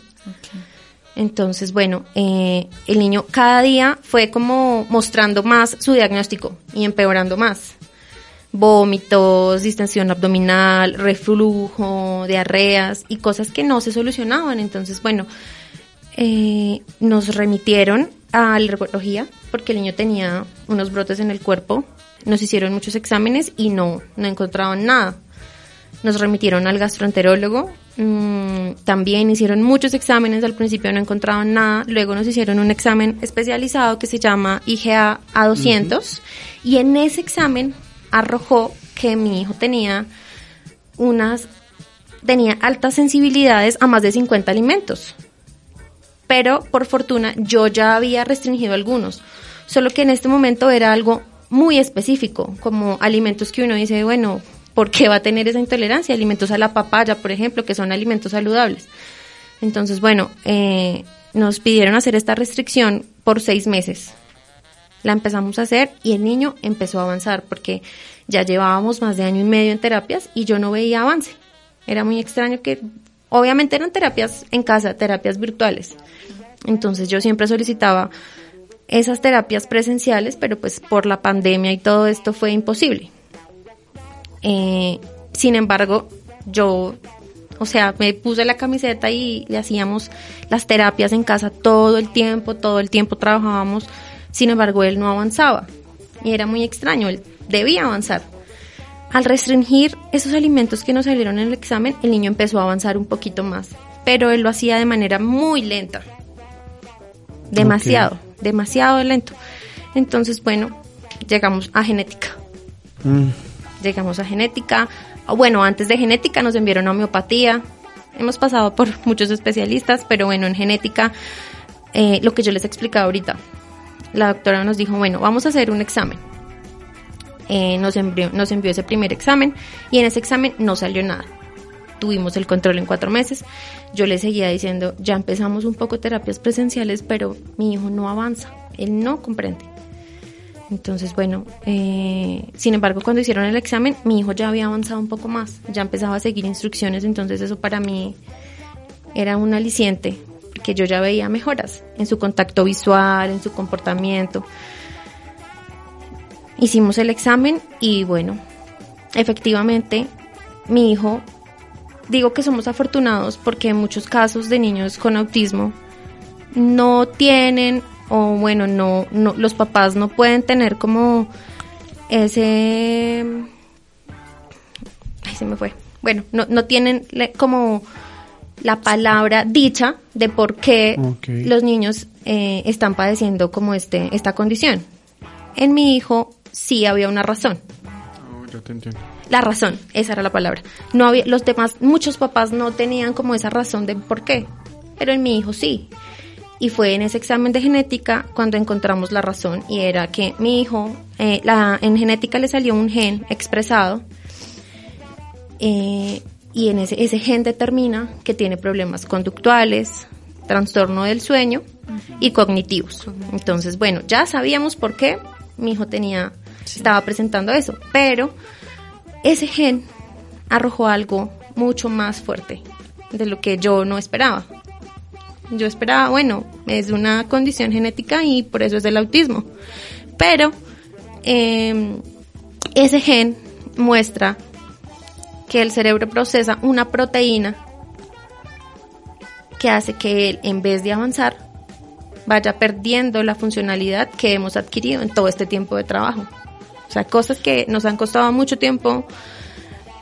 Entonces, bueno, eh, el niño cada día fue como mostrando más su diagnóstico y empeorando más. Vómitos, distensión abdominal, reflujo, diarreas y cosas que no se solucionaban. Entonces, bueno, eh, nos remitieron a alergología porque el niño tenía unos brotes en el cuerpo. Nos hicieron muchos exámenes y no, no encontraban nada. Nos remitieron al gastroenterólogo. mm, también hicieron muchos exámenes. Al principio no encontraban nada. Luego nos hicieron un examen especializado que se llama IGA A200. Y en ese examen arrojó que mi hijo tenía unas tenía altas sensibilidades a más de 50 alimentos. Pero por fortuna yo ya había restringido algunos. Solo que en este momento era algo muy específico, como alimentos que uno dice, bueno, ¿por qué va a tener esa intolerancia? Alimentos a la papaya, por ejemplo, que son alimentos saludables. Entonces, bueno, eh, nos pidieron hacer esta restricción por seis meses. La empezamos a hacer y el niño empezó a avanzar porque ya llevábamos más de año y medio en terapias y yo no veía avance. Era muy extraño que, obviamente eran terapias en casa, terapias virtuales. Entonces yo siempre solicitaba esas terapias presenciales, pero pues por la pandemia y todo esto fue imposible. Eh, sin embargo, yo, o sea, me puse la camiseta y le hacíamos las terapias en casa todo el tiempo, todo el tiempo trabajábamos. Sin embargo, él no avanzaba. Y era muy extraño, él debía avanzar. Al restringir esos alimentos que nos salieron en el examen, el niño empezó a avanzar un poquito más, pero él lo hacía de manera muy lenta. Demasiado, demasiado lento. Entonces, bueno, llegamos a genética. Mm. Llegamos a genética. Ah, Bueno, antes de genética nos enviaron a homeopatía. Hemos pasado por muchos especialistas, pero bueno, en genética, eh, lo que yo les explicaba ahorita, la doctora nos dijo, bueno, vamos a hacer un examen. Eh, nos, envió, nos envió ese primer examen y en ese examen no salió nada. Tuvimos el control en cuatro meses. Yo le seguía diciendo, ya empezamos un poco terapias presenciales, pero mi hijo no avanza, él no comprende. Entonces, bueno, eh, sin embargo, cuando hicieron el examen, mi hijo ya había avanzado un poco más, ya empezaba a seguir instrucciones, entonces eso para mí era un aliciente, porque yo ya veía mejoras en su contacto visual, en su comportamiento. Hicimos el examen y bueno, efectivamente, mi hijo, digo que somos afortunados porque en muchos casos de niños con autismo no tienen o bueno, no, no los papás no pueden tener como ese ay se me fue. Bueno, no, no tienen como la palabra dicha de por qué los niños eh, están padeciendo como este esta condición. En mi hijo sí había una razón. Oh, ya te entiendo. La razón, esa era la palabra. No había, los demás, muchos papás no tenían como esa razón de por qué, pero en mi hijo sí. Y fue en ese examen de genética cuando encontramos la razón y era que mi hijo, eh, la, en genética le salió un gen expresado eh, y en ese, ese gen determina que tiene problemas conductuales, trastorno del sueño y cognitivos. Entonces, bueno, ya sabíamos por qué mi hijo tenía, estaba presentando eso, pero ese gen arrojó algo mucho más fuerte de lo que yo no esperaba. Yo esperaba, bueno, es una condición genética y por eso es el autismo. Pero eh, ese gen muestra que el cerebro procesa una proteína que hace que él, en vez de avanzar, vaya perdiendo la funcionalidad que hemos adquirido en todo este tiempo de trabajo. O sea, cosas que nos han costado mucho tiempo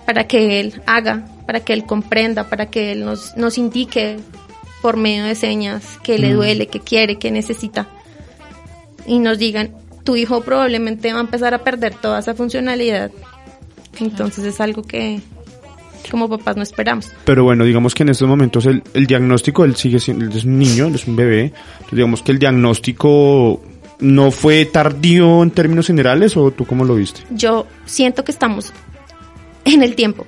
para que él haga, para que él comprenda, para que él nos, nos indique por medio de señas que le duele, que quiere, que necesita. Y nos digan, tu hijo probablemente va a empezar a perder toda esa funcionalidad. Entonces es algo que como papás no esperamos. Pero bueno, digamos que en estos momentos el, el diagnóstico, él sigue siendo, él es un niño, él es un bebé. Entonces, digamos que el diagnóstico no fue tardío en términos generales o tú cómo lo viste? Yo siento que estamos en el tiempo,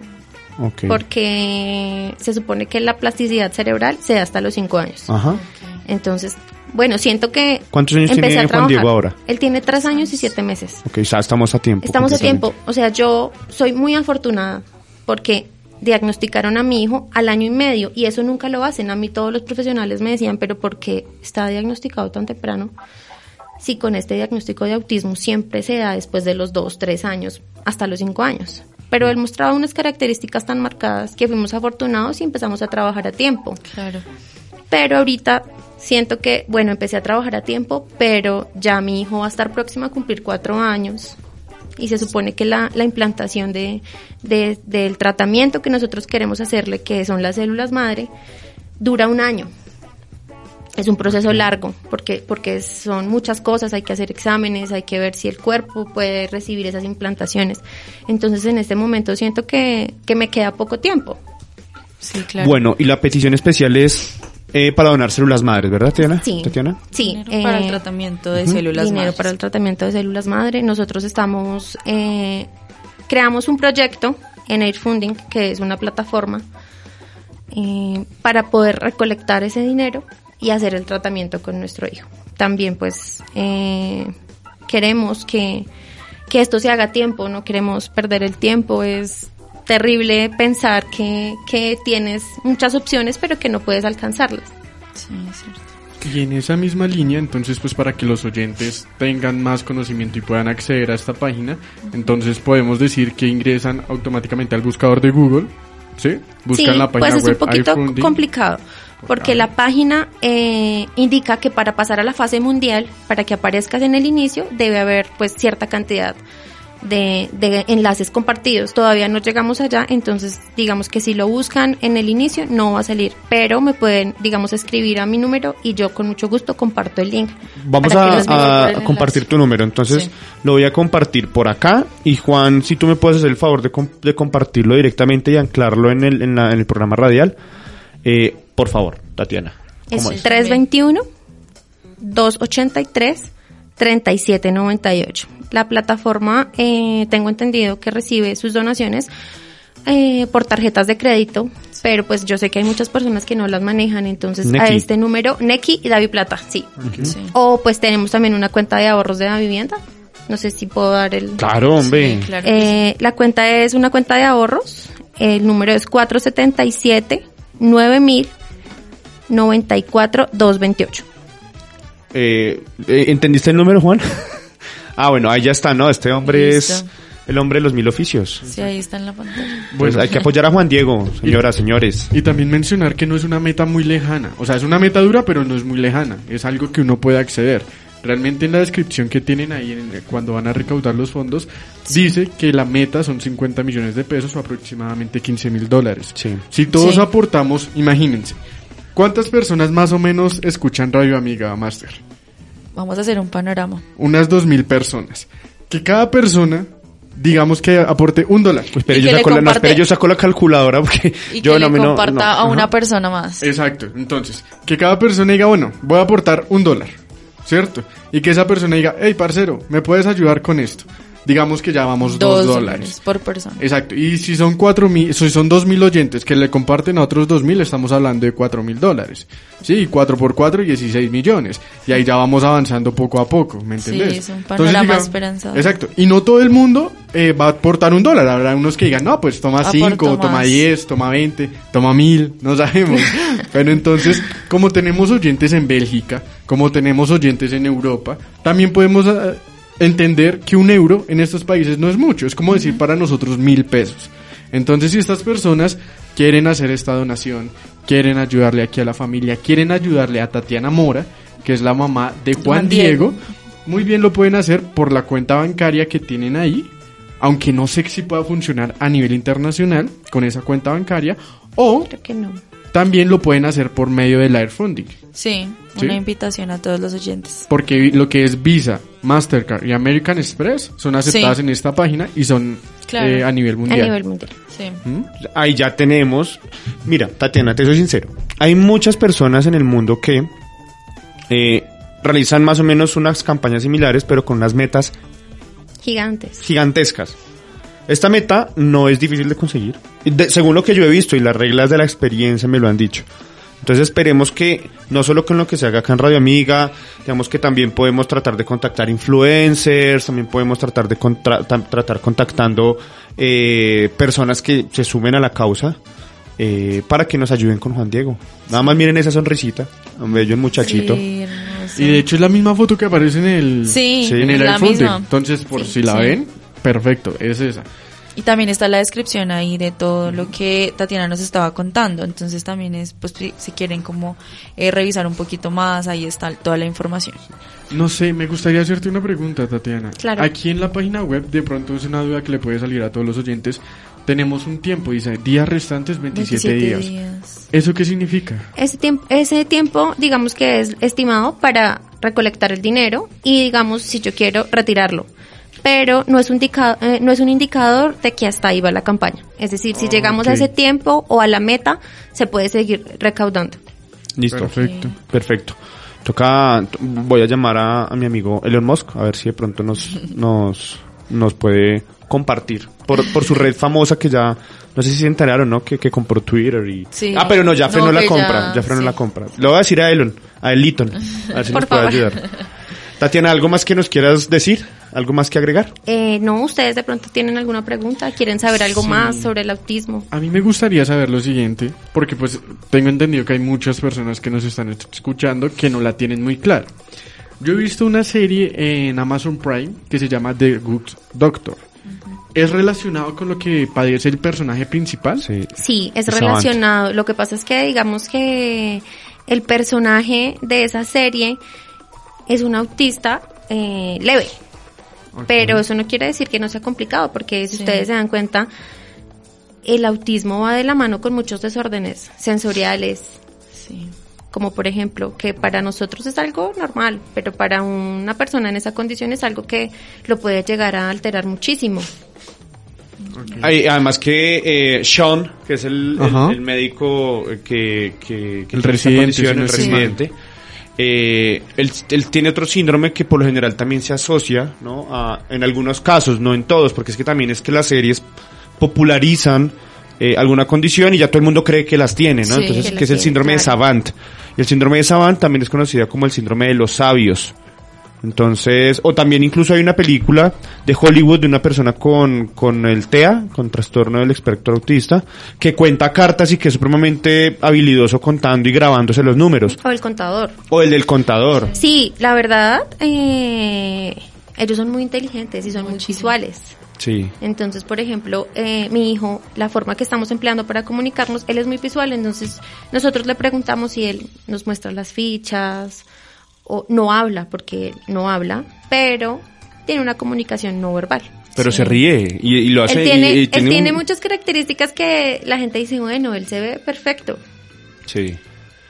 Ok. porque se supone que la plasticidad cerebral se da hasta los 5 años. Ajá. Entonces, bueno, siento que ¿Cuántos años empecé tiene a Juan Diego ahora? Él tiene 3 años y 7 meses. Ok, ya estamos a tiempo. Estamos a tiempo. O sea, yo soy muy afortunada porque diagnosticaron a mi hijo al año y medio y eso nunca lo hacen. A mí todos los profesionales me decían, pero ¿por qué está diagnosticado tan temprano? Si con este diagnóstico de autismo siempre se da después de los 2, 3 años, hasta los 5 años. Pero él mostraba unas características tan marcadas que fuimos afortunados y empezamos a trabajar a tiempo. Claro. Pero ahorita siento que, bueno, empecé a trabajar a tiempo, pero ya mi hijo va a estar próximo a cumplir cuatro años. Y se supone que la, la implantación de, de- del tratamiento que nosotros queremos hacerle, que son las células madre, dura un año. Es un proceso largo, porque, porque son muchas cosas, hay que hacer exámenes, hay que ver si el cuerpo puede recibir esas implantaciones. Entonces en este momento siento que, que me queda poco tiempo. Sí, claro. Bueno, y la petición especial es eh, para donar células madres, ¿verdad, Tatiana? Sí. Tatiana. Sí, Dinero para el eh, tratamiento de células dinero madres. para el tratamiento de células madre. Nosotros estamos, eh, creamos un proyecto en Airfunding, que es una plataforma, eh, para poder recolectar ese dinero y hacer el tratamiento con nuestro hijo. También pues eh, queremos que, que esto se haga a tiempo, no queremos perder el tiempo, es terrible pensar que, que tienes muchas opciones pero que no puedes alcanzarlas. Sí, es cierto. Y en esa misma línea, entonces, pues para que los oyentes tengan más conocimiento y puedan acceder a esta página, entonces podemos decir que ingresan automáticamente al buscador de Google, ¿sí? Buscan sí, la página pues es web un poquito complicado. Porque la página eh, indica que para pasar a la fase mundial, para que aparezcas en el inicio, debe haber pues cierta cantidad de, de enlaces compartidos. Todavía no llegamos allá, entonces digamos que si lo buscan en el inicio no va a salir, pero me pueden digamos escribir a mi número y yo con mucho gusto comparto el link. Vamos a, compartir tu número, entonces Sí. lo voy a compartir por acá y Juan, si tú me puedes hacer el favor de, de compartirlo directamente y anclarlo en el, en la- en el programa radial, eh, por favor, Tatiana. Es ¿Cómo es? 321 283 3798. La plataforma, eh, tengo entendido que recibe sus donaciones eh, por tarjetas de crédito, pero pues yo sé que hay muchas personas que no las manejan, entonces a este número, Neki y David Plata, sí. Sí. O pues tenemos también una cuenta de ahorros de la vivienda. No sé si puedo dar el... Claro, hombre. Sí, claro que sí. Eh, la cuenta es una cuenta de ahorros. El número es 477 9000 94 228. Eh, eh, ¿Entendiste el número, Juan? ah, bueno, ahí ya está, ¿no? Este hombre es el hombre de los mil oficios. Sí, ahí está en la pantalla. Pues hay que apoyar a Juan Diego, señoras, señores. Y también mencionar que no es una meta muy lejana. O sea, es una meta dura, pero no es muy lejana. Es algo que uno puede acceder. Realmente en la descripción que tienen ahí en- cuando van a recaudar los fondos, dice que la meta son 50 millones de pesos o aproximadamente 15 mil dólares. Sí. Si todos Sí. aportamos, imagínense, ¿cuántas personas más o menos escuchan Radio Amiga Master? Vamos a hacer un panorama. Unas 2.000 personas. Que cada persona, digamos que aporte un dólar. Pues, pero yo saco la, no, espere, yo saco la calculadora porque Y yo que no le me no- comparta no. a una Ajá. persona más. Exacto. Entonces, que cada persona diga, bueno, voy a aportar un dólar, ¿cierto? Y que esa persona diga, hey, parcero, ¿me puedes ayudar con esto? Digamos que ya vamos dos, dólares. por persona. Exacto. Y si son cuatro mil, si son dos mil oyentes que le comparten a otros dos mil, estamos hablando de cuatro mil dólares. Sí, cuatro por cuatro, 16 millones. Y ahí ya vamos avanzando poco a poco, ¿me Sí, entendés? es un panorama diga- esperanzador. Exacto. Y no todo el mundo eh, va a aportar un dólar. Habrá unos que digan, no, pues toma Aporto cinco, toma más. diez, toma veinte, toma mil, no sabemos. Pero entonces, como tenemos oyentes en Bélgica, como tenemos oyentes en Europa, también podemos eh, entender que un euro en estos países no es mucho. Es como decir para nosotros mil pesos. Entonces, si estas personas quieren hacer esta donación, quieren ayudarle aquí a la familia, quieren ayudarle a Tatiana Mora, que es la mamá de Juan, Juan Diego, Diego. muy bien lo pueden hacer por la cuenta bancaria que tienen ahí, aunque no sé si pueda funcionar a nivel internacional con esa cuenta bancaria, o Creo que no. también lo pueden hacer por medio del Air Funding. Sí, Sí. una invitación a todos los oyentes. Porque lo que es Visa, Mastercard y American Express son aceptadas Sí. en esta página y son Claro. eh, a nivel A mundial. nivel mundial. Sí. ¿Mm? Ahí ya tenemos. Mira, Tatiana, te soy sincero. Hay muchas personas en el mundo que eh, realizan más o menos unas campañas similares, pero con unas metas Gigantes. gigantescas. Esta meta no es difícil de conseguir, de- según lo que yo he visto y las reglas de la experiencia me lo han dicho. Entonces esperemos que no solo con lo que se haga acá en Radio Amiga, digamos que también podemos tratar de contactar influencers, también podemos tratar de contra- tratar contactando eh, personas que se sumen a la causa eh, para que nos ayuden con Juan Diego. Nada más miren esa sonrisita, un bello muchachito. Sí. Y de hecho es la misma foto que aparece en el, Sí, en el misma. Entonces, por Sí, si la sí. ven, perfecto, es esa. Y también está la descripción ahí de todo lo que Tatiana nos estaba contando. Entonces también es, pues si, quieren como eh, revisar un poquito más, ahí está toda la información. No sé, me gustaría hacerte una pregunta, Tatiana. Claro. Aquí en la página web, de pronto es una duda que le puede salir a todos los oyentes. Tenemos un tiempo, dice días restantes 27, 27 días. días. ¿Eso qué significa? Ese tiempo, ese tiempo, digamos que es estimado para recolectar el dinero y digamos si yo quiero retirarlo. Pero no es un indica- eh, no es un indicador de que hasta ahí va la campaña. Es decir, si llegamos a ese tiempo o a la meta, se puede seguir recaudando. Listo. Perfecto. Perfecto. Toca, voy a llamar a, a mi amigo Elon Musk a ver si de pronto nos, nos, nos puede compartir por, por su red famosa que ya, no sé si se enteraron, ¿no? Que, que compró Twitter y... Sí. Ah, pero no, ya No, frenó la que compra, ya- ya, frenó sí. la compra. Le voy a decir a Elon, a Eliton, a ver si Por nos puede ayudar. Tatiana, ¿algo más que nos quieras decir? ¿Algo más que agregar? Eh, no, ustedes de pronto tienen alguna pregunta, quieren saber algo más sobre el autismo. A mí me gustaría saber lo siguiente, porque pues tengo entendido que hay muchas personas que nos están escuchando que no la tienen muy clara. Yo he visto una serie en Amazon Prime que se llama The Good Doctor. ¿Es relacionado con lo que padece el personaje principal? Sí. Sí, es Es relacionado. Lo que pasa es que digamos que el personaje de esa serie es un autista eh, leve. Pero eso no quiere decir que no sea complicado, porque si Sí. ustedes se dan cuenta, el autismo va de la mano con muchos desórdenes sensoriales, Sí. como por ejemplo, que para nosotros es algo normal, pero para una persona en esa condición es algo que lo puede llegar a alterar muchísimo. Hay- además que eh, Sean, que es el, el- médico eh, que, que, que El residente, eh, él, él tiene otro síndrome que por lo general también se asocia, ¿no? A- en algunos casos, no en todos, porque es que también es que las series popularizan eh, alguna condición y ya todo el mundo cree que las tiene, ¿no? Sí, Entonces, que es el tiene, síndrome de. Savant. Y el síndrome de Savant también es conocida como el síndrome de los sabios. Entonces, o también incluso hay una película de Hollywood de una persona con, con el TEA, con trastorno del espectro autista, que cuenta cartas y que es supremamente habilidoso contando y grabándose los números. O el contador. O el del contador. Sí, la verdad, eh, ellos son muy inteligentes y son muy visuales. Sí. Entonces, por ejemplo, eh, mi hijo, la forma que estamos empleando para comunicarnos, él es muy visual, entonces nosotros le preguntamos si él nos muestra las fichas o no habla, porque no habla, pero tiene una comunicación no verbal. Pero se ríe y, y lo hace. él tiene, y- y él tiene un- muchas características que la gente dice, bueno, él se ve perfecto. Sí.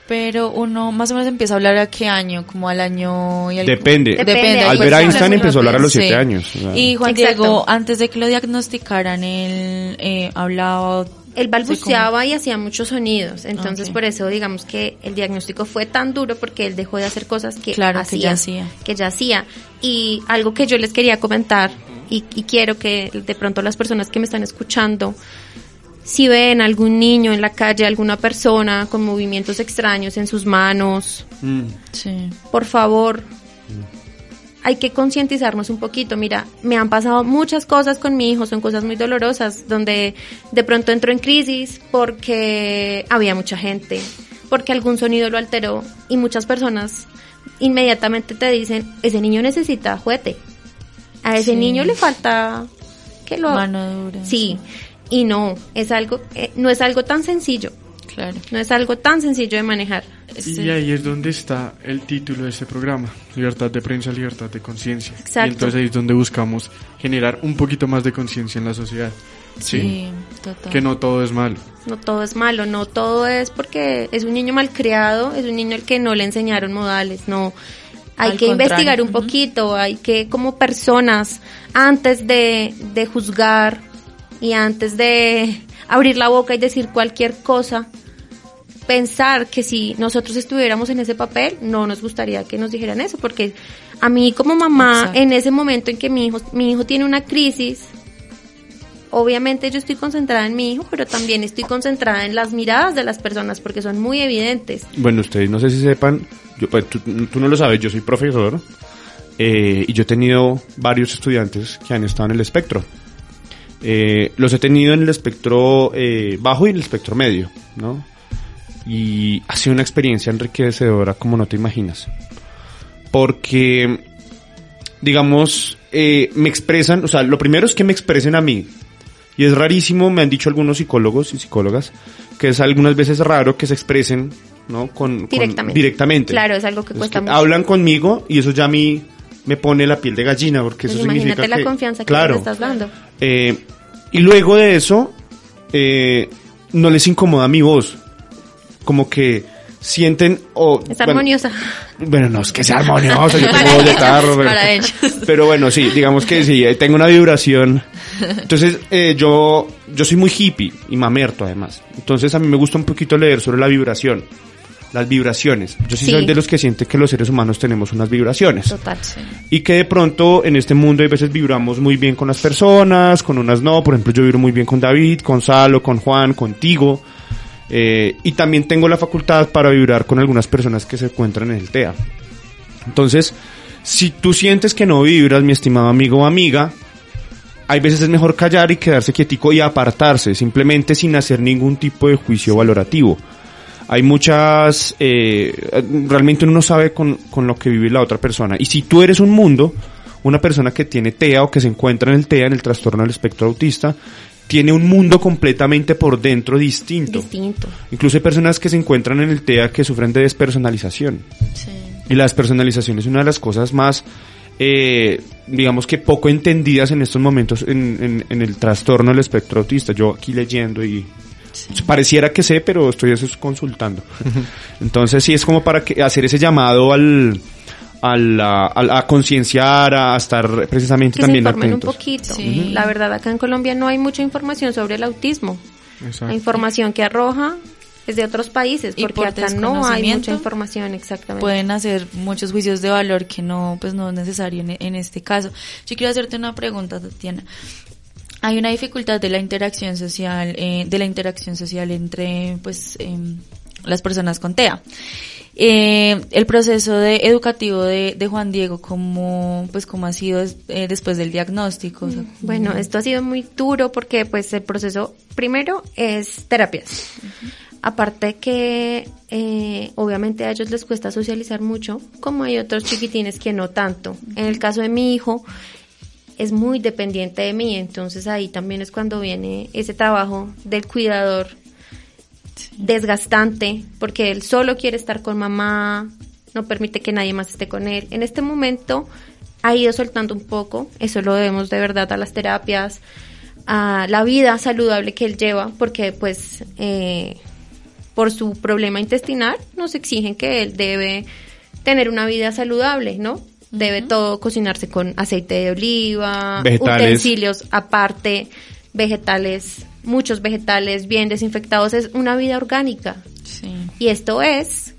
Pero uno más o menos empieza a hablar a qué año, como al año y al... Depende. Depende. Albert Pues, Einstein muy empezó a hablar a los Sí. siete años. o sea. Y Juan Exacto. Diego, antes de que lo diagnosticaran, él eh, hablaba... Él balbuceaba y hacía muchos sonidos, entonces por eso digamos que el diagnóstico fue tan duro porque él dejó de hacer cosas que, Claro, que hacía, ya hacía. que ya hacía. Y algo que yo les quería comentar y, y quiero que de pronto las personas que me están escuchando, si ven algún niño en la calle, alguna persona con movimientos extraños en sus manos, Mm. Sí. por favor, hay que concientizarnos un poquito. Mira, me han pasado muchas cosas con mi hijo, son cosas muy dolorosas, donde de pronto entró en crisis porque había mucha gente, porque algún sonido lo alteró y muchas personas inmediatamente te dicen, ese niño necesita juguete, a ese Sí. niño le falta que lo... Mano dura. Sí, y no, es algo, eh, no es algo tan sencillo, Claro. no es algo tan sencillo de manejar. Este- Y ahí es donde está el título de este programa, libertad de prensa, libertad de conciencia. Exacto. Y entonces ahí es donde buscamos generar un poquito más de conciencia en la sociedad. Sí, total. Que no todo es malo. No todo es malo, no todo es porque es un niño malcriado, es un niño al que no le enseñaron modales, no. Hay Al que contrario, investigar un poquito, hay que como personas, antes de, de juzgar y antes de abrir la boca y decir cualquier cosa, pensar que si nosotros estuviéramos en ese papel, no nos gustaría que nos dijeran eso, porque a mí como mamá, Exacto. en ese momento en que mi hijo, mi hijo tiene una crisis, obviamente yo estoy concentrada en mi hijo, pero también estoy concentrada en las miradas de las personas, porque son muy evidentes. Bueno, ustedes no sé si sepan, yo, pues, tú, tú no lo sabes, yo soy profesor eh, y yo he tenido varios estudiantes que han estado en el espectro. Eh, los he tenido en el espectro eh, bajo y en el espectro medio, ¿no? Y ha sido una experiencia enriquecedora como no te imaginas. Porque, digamos, eh, me expresan, o sea, lo primero es que me expresen a mí. Y es rarísimo, me han dicho algunos psicólogos y psicólogas, que es algunas veces raro que se expresen, ¿no? Con, con- Directamente. directamente. Claro, es algo que Es cuesta que mucho. Hablan conmigo y eso ya a mí me pone la piel de gallina, porque Pues eso imagínate significa la que... confianza que claro, estás dando. eh, y luego de eso, eh, no les incomoda mi voz. Como que sienten o Es bueno, armoniosa. Bueno, no es que sea armoniosa, yo tengo voz de tarro, pero, pero bueno, sí, digamos que sí, eh, tengo una vibración. Entonces, eh, yo, yo soy muy hippie y mamerto además. Entonces, a mí me gusta un poquito leer sobre la vibración, las vibraciones. Yo sí, Sí. soy de los que siente que los seres humanos tenemos unas vibraciones. Total. Y que de pronto en este mundo hay veces vibramos muy bien con las personas, con unas no. Por ejemplo, yo vibro muy bien con David, con Salo, con Juan, contigo. Eh, y también tengo la facultad para vibrar con algunas personas que se encuentran en el TEA. Entonces, Si tú sientes que no vibras, mi estimado amigo o amiga, hay veces es mejor callar y quedarse quietico y apartarse, simplemente sin hacer ningún tipo de juicio valorativo. Hay muchas, eh, realmente uno no sabe con, con lo que vive la otra persona. Y si tú eres un mundo, una persona que tiene TEA o que se encuentra en el TEA, en el trastorno del espectro autista, tiene un mundo completamente por dentro distinto. Distinto. Incluso hay personas que se encuentran en el TEA que sufren de despersonalización. Sí. Y la despersonalización es una de las cosas más, eh, digamos que poco entendidas en estos momentos en, en- en el trastorno del espectro autista. Yo aquí leyendo y pareciera que sé, pero estoy consultando. Entonces sí es como para que hacer ese llamado al, a, a- a concienciar, a estar precisamente Que se también un atentos. poquito. Sí. La verdad, acá en Colombia no hay mucha información sobre el autismo. La información que arroja es de otros países, porque por acá no hay mucha información exactamente. Pueden hacer muchos juicios de valor que no, pues no es necesario en, en este caso. Yo quiero hacerte una pregunta, Tatiana. Hay una dificultad de la interacción social, eh, de la interacción social entre, pues, em, las personas con TEA. Eh, el proceso de educativo de, de Juan Diego, ¿cómo, pues, cómo ha sido eh, después del diagnóstico? O sea, Bueno, esto ha sido muy duro porque pues el proceso primero es terapias. Aparte que eh, obviamente a ellos les cuesta socializar mucho, como hay otros chiquitines que no tanto. En el caso de mi hijo es muy dependiente de mí, entonces ahí también es cuando viene ese trabajo del cuidador desgastante, porque él solo quiere estar con mamá, no permite que nadie más esté con él. En este momento ha ido soltando un poco, eso lo debemos de verdad a las terapias, a la vida saludable que él lleva, porque pues eh, por su problema intestinal nos exigen que él debe tener una vida saludable, ¿no? Debe todo cocinarse con aceite de oliva, Vegetales. utensilios aparte, vegetales, muchos vegetales bien desinfectados, es una vida orgánica. sí. Y esto es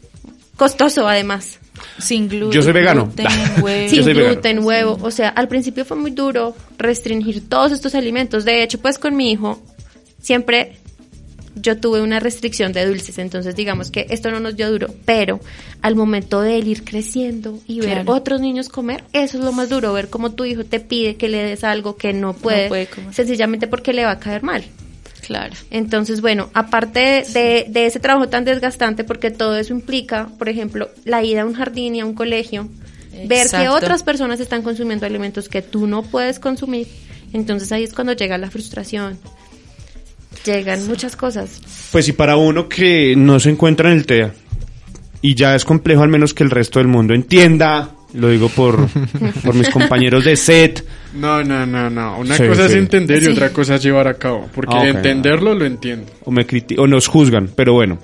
costoso además. Sin gluten. Yo soy vegano. gluten, huevo. Sin soy vegano. gluten, huevo. O sea, al principio fue muy duro restringir todos estos alimentos. De hecho, pues con mi hijo siempre yo tuve una restricción de dulces, entonces digamos que esto no nos dio duro, pero al momento de él ir creciendo y ver Claro. otros niños comer, eso es lo más duro, ver cómo tu hijo te pide que le des algo que no puede, puede comer. sencillamente porque le va a caer mal. Claro. Entonces, bueno, aparte de, de ese trabajo tan desgastante, porque todo eso implica, por ejemplo, la ida a un jardín y a un colegio, ver que otras personas están consumiendo alimentos que tú no puedes consumir, entonces ahí es cuando llega la frustración. Llegan muchas cosas. Pues y para uno que no se encuentra en el TEA y ya es complejo al menos que el resto del mundo entienda, lo digo por, por mis compañeros de set, No, no, no, no. Una Sí, cosa es entender y Sí. otra cosa es llevar a cabo. Porque Ah, entenderlo lo entiendo. o me criti- o nos juzgan, pero bueno.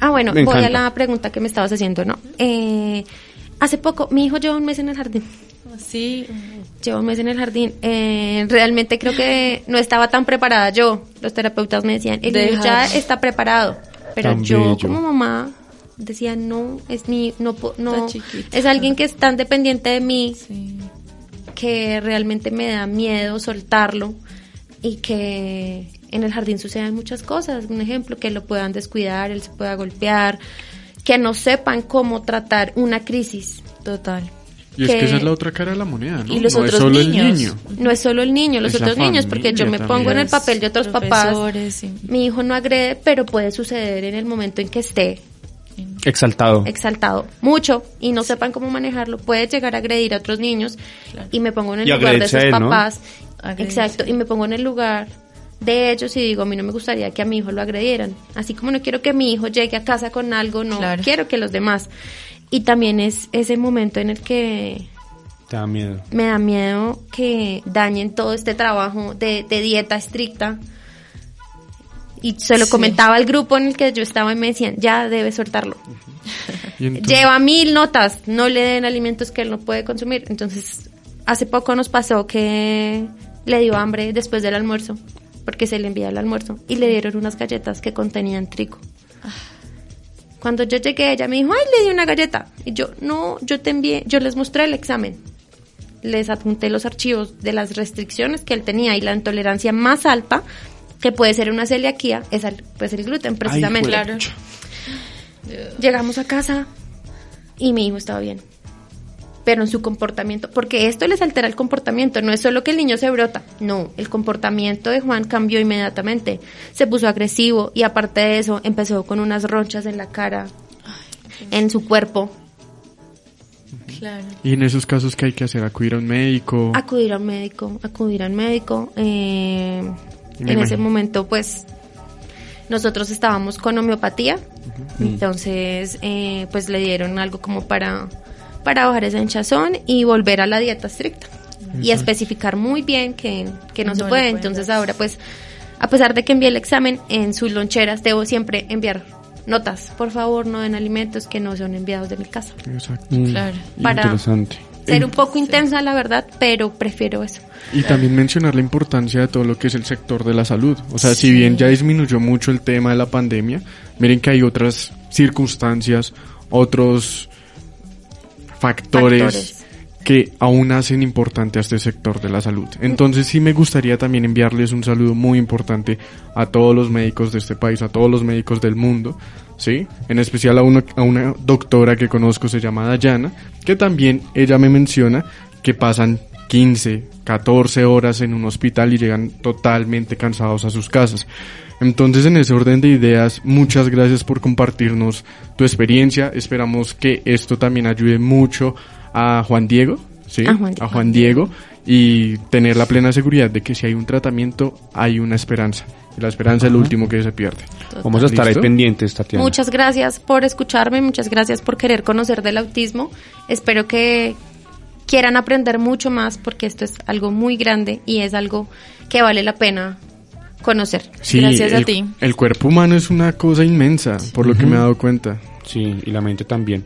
Ah, bueno, Me voy a la pregunta que me estabas haciendo, ¿no? Eh, hace poco, mi hijo lleva un mes en el jardín. Sí. Llevo un mes en el jardín. Eh, realmente creo que no estaba tan preparada yo. Los terapeutas me decían, el niño ya está preparado. Pero Tan yo bello. como mamá decía, no, es mi, no, no, Está chiquito. es alguien que es tan dependiente de mí Sí. Que realmente me da miedo soltarlo y que en el jardín sucedan muchas cosas. Un ejemplo, que lo puedan descuidar, él se pueda golpear, que no sepan cómo tratar una crisis. Total. Y es que esa es la otra cara de la moneda, ¿no? Y los no otros es solo niños. el niño. No es solo el niño, los Es otros niños, porque yo me pongo en el papel de otros papás. Sí. Mi hijo no agrede, pero puede suceder en el momento en que esté Exaltado. exaltado mucho y no sepan cómo manejarlo. Puede llegar a agredir a otros niños y me pongo en el Y lugar de a él, papás. Exacto, y me pongo en el lugar de ellos y digo, a mí no me gustaría que a mi hijo lo agredieran. Así como no quiero que mi hijo llegue a casa con algo, no Claro. quiero que los demás. Y también es ese momento en el que Te da miedo. me da miedo que dañen todo este trabajo de, de dieta estricta. Y se lo Sí. comentaba al grupo en el que yo estaba y me decían, ya debe soltarlo. Lleva mil notas, no le den alimentos que él no puede consumir. Entonces, hace poco nos pasó que le dio hambre después del almuerzo, porque se le envía el almuerzo, y le dieron unas galletas que contenían trigo. Cuando yo llegué, ella me dijo, ay, le di una galleta. Y yo, no, yo te envié, yo les mostré el examen. Les adjunté los archivos de las restricciones que él tenía y la intolerancia más alta, que puede ser una celiaquía, es al, pues el gluten, precisamente. Claro. Llegamos a casa y mi hijo estaba bien. pero en su comportamiento, porque esto les altera el comportamiento, no es solo que el niño se brota, no, el comportamiento de Juan cambió inmediatamente, se puso agresivo y aparte de eso empezó con unas ronchas en la cara, en su cuerpo. Claro. Y en esos casos, ¿qué hay que hacer? ¿Acudir a un médico? Acudir al médico, acudir al médico. eh, En ese momento, pues, nosotros estábamos con homeopatía, entonces, eh, pues le dieron algo como para, para bajar esa hinchazón y volver a la dieta estricta. Y especificar muy bien que, que no, No se puede. Entonces dar. ahora, pues, a pesar de que envié el examen, en sus loncheras debo siempre enviar notas. Por favor, no den alimentos que no son enviados de mi casa. Exacto. Claro. Para- Interesante. Ser un poco intensa, la verdad, pero prefiero eso. Y también mencionar la importancia de todo lo que es el sector de la salud. O sea, si bien ya disminuyó mucho el tema de la pandemia, miren que hay otras circunstancias, otros factores, Factores. que aún hacen importante a este sector de la salud. Entonces sí me gustaría también enviarles un saludo muy importante a todos los médicos de este país, a todos los médicos del mundo, ¿sí? En especial a, uno, a una doctora que conozco, se llama Dayana, que también ella me menciona que pasan 15, 14 horas en un hospital y llegan totalmente cansados a sus casas. Entonces, en ese orden de ideas, muchas gracias por compartirnos tu experiencia. Esperamos que esto también ayude mucho a Juan Diego, ¿sí? A Juan- a Juan Diego y tener la plena seguridad de que si hay un tratamiento, hay una esperanza. Y la esperanza es lo último que se pierde. Vamos a estar ahí pendientes, Tatiana. Muchas gracias por escucharme, muchas gracias por querer conocer del autismo. Espero que quieran aprender mucho más porque esto es algo muy grande y es algo que vale la pena conocer. Sí, Gracias a ti. El cuerpo humano es una cosa inmensa, por lo que me he dado cuenta. Sí, y la mente también.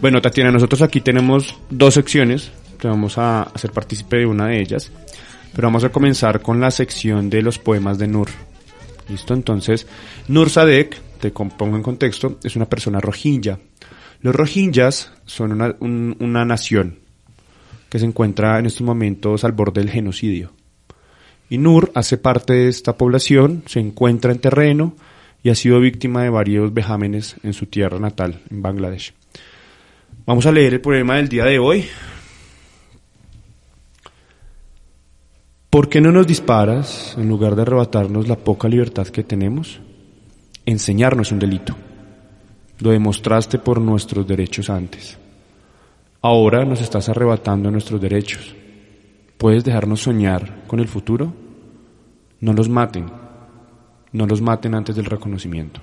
Bueno, Tatiana, nosotros aquí tenemos dos secciones. Te vamos a hacer partícipe de una de ellas. Pero vamos a comenzar con la sección de los poemas de Nur. ¿Listo? Entonces, Nur Sadek, te pongo en contexto, es una persona rohingya. Los rohingyas son una, un- una nación que se encuentra en estos momentos al borde del genocidio. Y Nur hace parte de esta población, se encuentra en terreno y ha sido víctima de varios vejámenes en su tierra natal, en Bangladesh. Vamos a leer el poema del día de hoy. ¿Por qué no nos disparas en lugar de arrebatarnos la poca libertad que tenemos? Enseñarnos un delito. Lo demostraste por nuestros derechos antes. Ahora nos estás arrebatando nuestros derechos. ¿Puedes dejarnos soñar con el futuro? No los maten. No los maten antes del reconocimiento.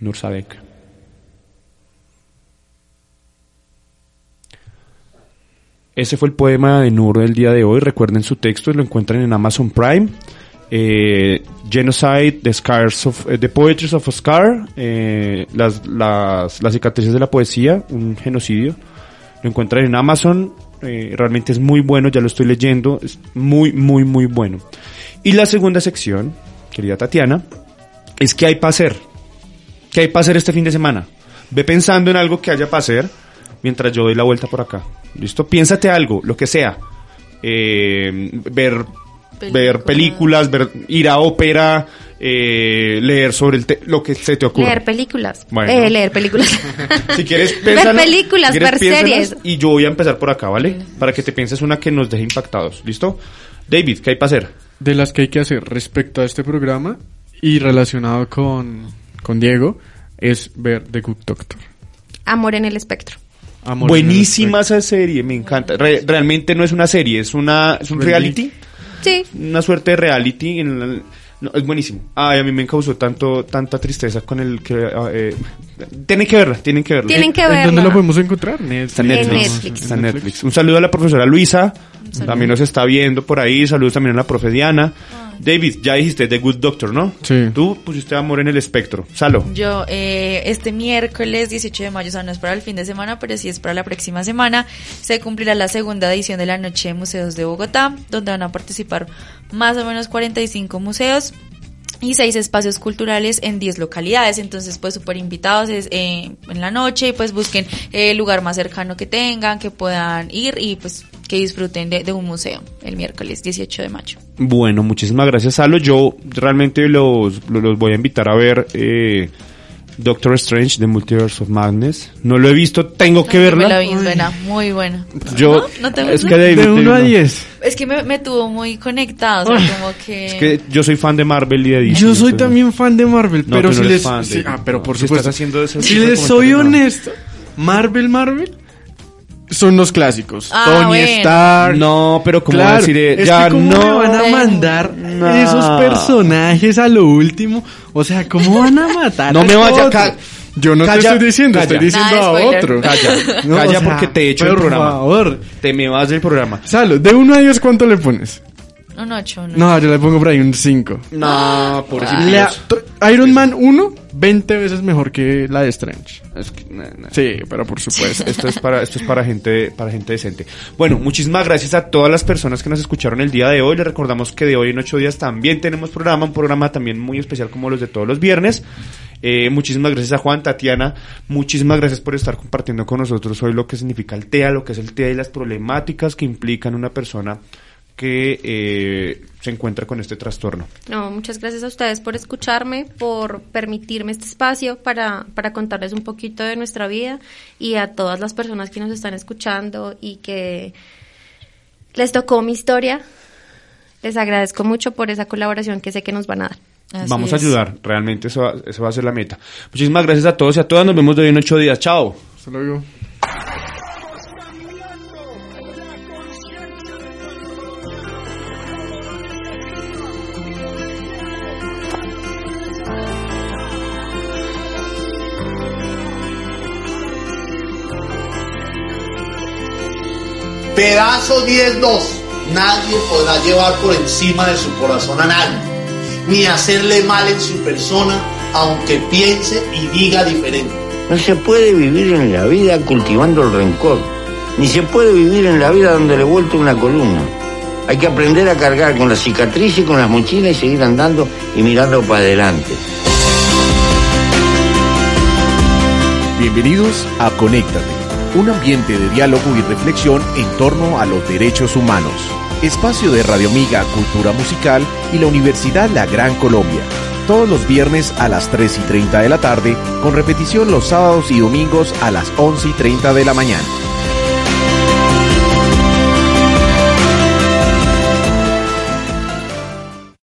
Nur Sadek. Ese fue el poema de Nur del día de hoy. Recuerden su texto, lo encuentran en Amazon Prime. Eh, Genocide, The Scars of, eh, The Poetries of a Scar, eh, las, las, las cicatrices de la poesía, un genocidio. Lo encuentran en Amazon. realmente es muy bueno, ya lo estoy leyendo. Es muy, muy, muy bueno. Y la segunda sección, querida Tatiana, es qué hay para hacer. ¿Qué hay para hacer este fin de semana? Ve pensando en algo que haya para hacer mientras yo doy la vuelta por acá. ¿Listo? Piénsate algo, lo que sea. Eh, ver, ver películas, ver, ir a ópera, eh, leer sobre el te- lo que se te ocurra. Leer películas. Bueno. Eh, leer películas. Si quieres, Ver películas, Si quieres, ver series. Y yo voy a empezar por acá, ¿vale? Para que te pienses una que nos deje impactados. ¿Listo? David, ¿qué hay para hacer? De las que hay que hacer respecto a este programa y relacionado con, con Diego es ver The Good Doctor. Amor en el espectro. Amor Buenísima esa serie, me encanta. Re- realmente no es una serie, es una es un Reality. reality, Sí. una suerte de reality. En la- no, es buenísimo. Ay, a mí me causó tanto tanta tristeza con el que ah, eh, tienen que verla, tienen que verla. Tienen que ¿En dónde verla. lo podemos encontrar? Netflix. Está en Netflix. Netflix. Está en Netflix. Un saludo a la profesora Luisa. También nos está viendo por ahí. Saludos también a la profe Diana. David, ya dijiste The Good Doctor, ¿no? Sí. Tú pusiste amor en el espectro. Salo. Yo, eh, este miércoles 18 de mayo, o sea, no es para el fin de semana, pero sí es para la próxima semana, se cumplirá la segunda edición de la Noche de Museos de Bogotá, donde van a participar más o menos 45 museos y seis espacios culturales en 10 localidades. Entonces, pues súper invitados es, eh, en la noche y pues busquen eh, el lugar más cercano que tengan, que puedan ir y pues que disfruten de, de un museo el miércoles 18 de mayo. Bueno, muchísimas gracias, Salo. Yo realmente los, los, voy a invitar a ver eh, Doctor Strange, The Multiverse of Madness. No lo he visto, tengo que Me verla. la vi, buena, muy buena. Yo, ¿No? ¿No te es que David, De 1 a no. 10. Es que me, me tuvo muy conectado, o sea, como que... Es que yo soy fan de Marvel y de DC. Yo soy entonces- también fan de Marvel, No, pero tú no si eres les... fan, sí, David. ah, pero por Si supuesto. estás haciendo ese si de les soy honesto, Marvel, Marvel son los clásicos. Ah, Tony bueno. Stark. No, pero como Claro, decir, eh, es ya que cómo no. me van a mandar No. esos personajes a lo último. O sea, ¿cómo van a matar No a me este vaya, otro? ca- Yo no calla, te estoy diciendo, calla. estoy diciendo Nada a otro. Calla, No, calla o sea, porque te echo el por programa. favor. Te me vas del programa. Salo, de 1 a 10, ¿cuánto le pones? Un 8, un No, yo le pongo por ahí un 5. No, por La- to- Iron Man 1, 20 veces mejor que la de Strange. Es que, no, no. Sí, pero por supuesto. Esto es para, esto es para gente, para gente decente. Bueno, muchísimas gracias a todas las personas que nos escucharon el día de hoy. Les recordamos que de hoy en ocho días también tenemos programa, un programa también muy especial como los de todos los viernes. Eh, muchísimas gracias a Juan, Tatiana, muchísimas gracias por estar compartiendo con nosotros hoy lo que significa el TEA, lo que es el TEA y las problemáticas que implican una persona que eh, se encuentra con este trastorno. No, muchas gracias a ustedes por escucharme, por permitirme este espacio para, para contarles un poquito de nuestra vida y a todas las personas que nos están escuchando y que les tocó mi historia. Les agradezco mucho por esa colaboración que sé que nos van a dar. Así Vamos a es. ayudar, realmente eso va, eso va a ser la meta. Muchísimas gracias a todos y a todas, nos vemos de hoy en ocho días. Chao. Hasta luego. Pedazo 10-2. Nadie podrá llevar por encima de su corazón a nadie, ni hacerle mal en su persona, aunque piense y diga diferente. No se puede vivir en la vida cultivando el rencor, ni se puede vivir en la vida donde le he vuelto una columna. Hay que aprender a cargar con la cicatriz y con las mochilas y seguir andando y mirando para adelante. Bienvenidos a Conéctate, un ambiente de diálogo y reflexión en torno a los derechos humanos. Espacio de Radio Amiga Cultura Musical y la Universidad La Gran Colombia. Todos los viernes a las 3 y 30 de la tarde, con repetición los sábados y domingos a las 11 y 30 de la mañana.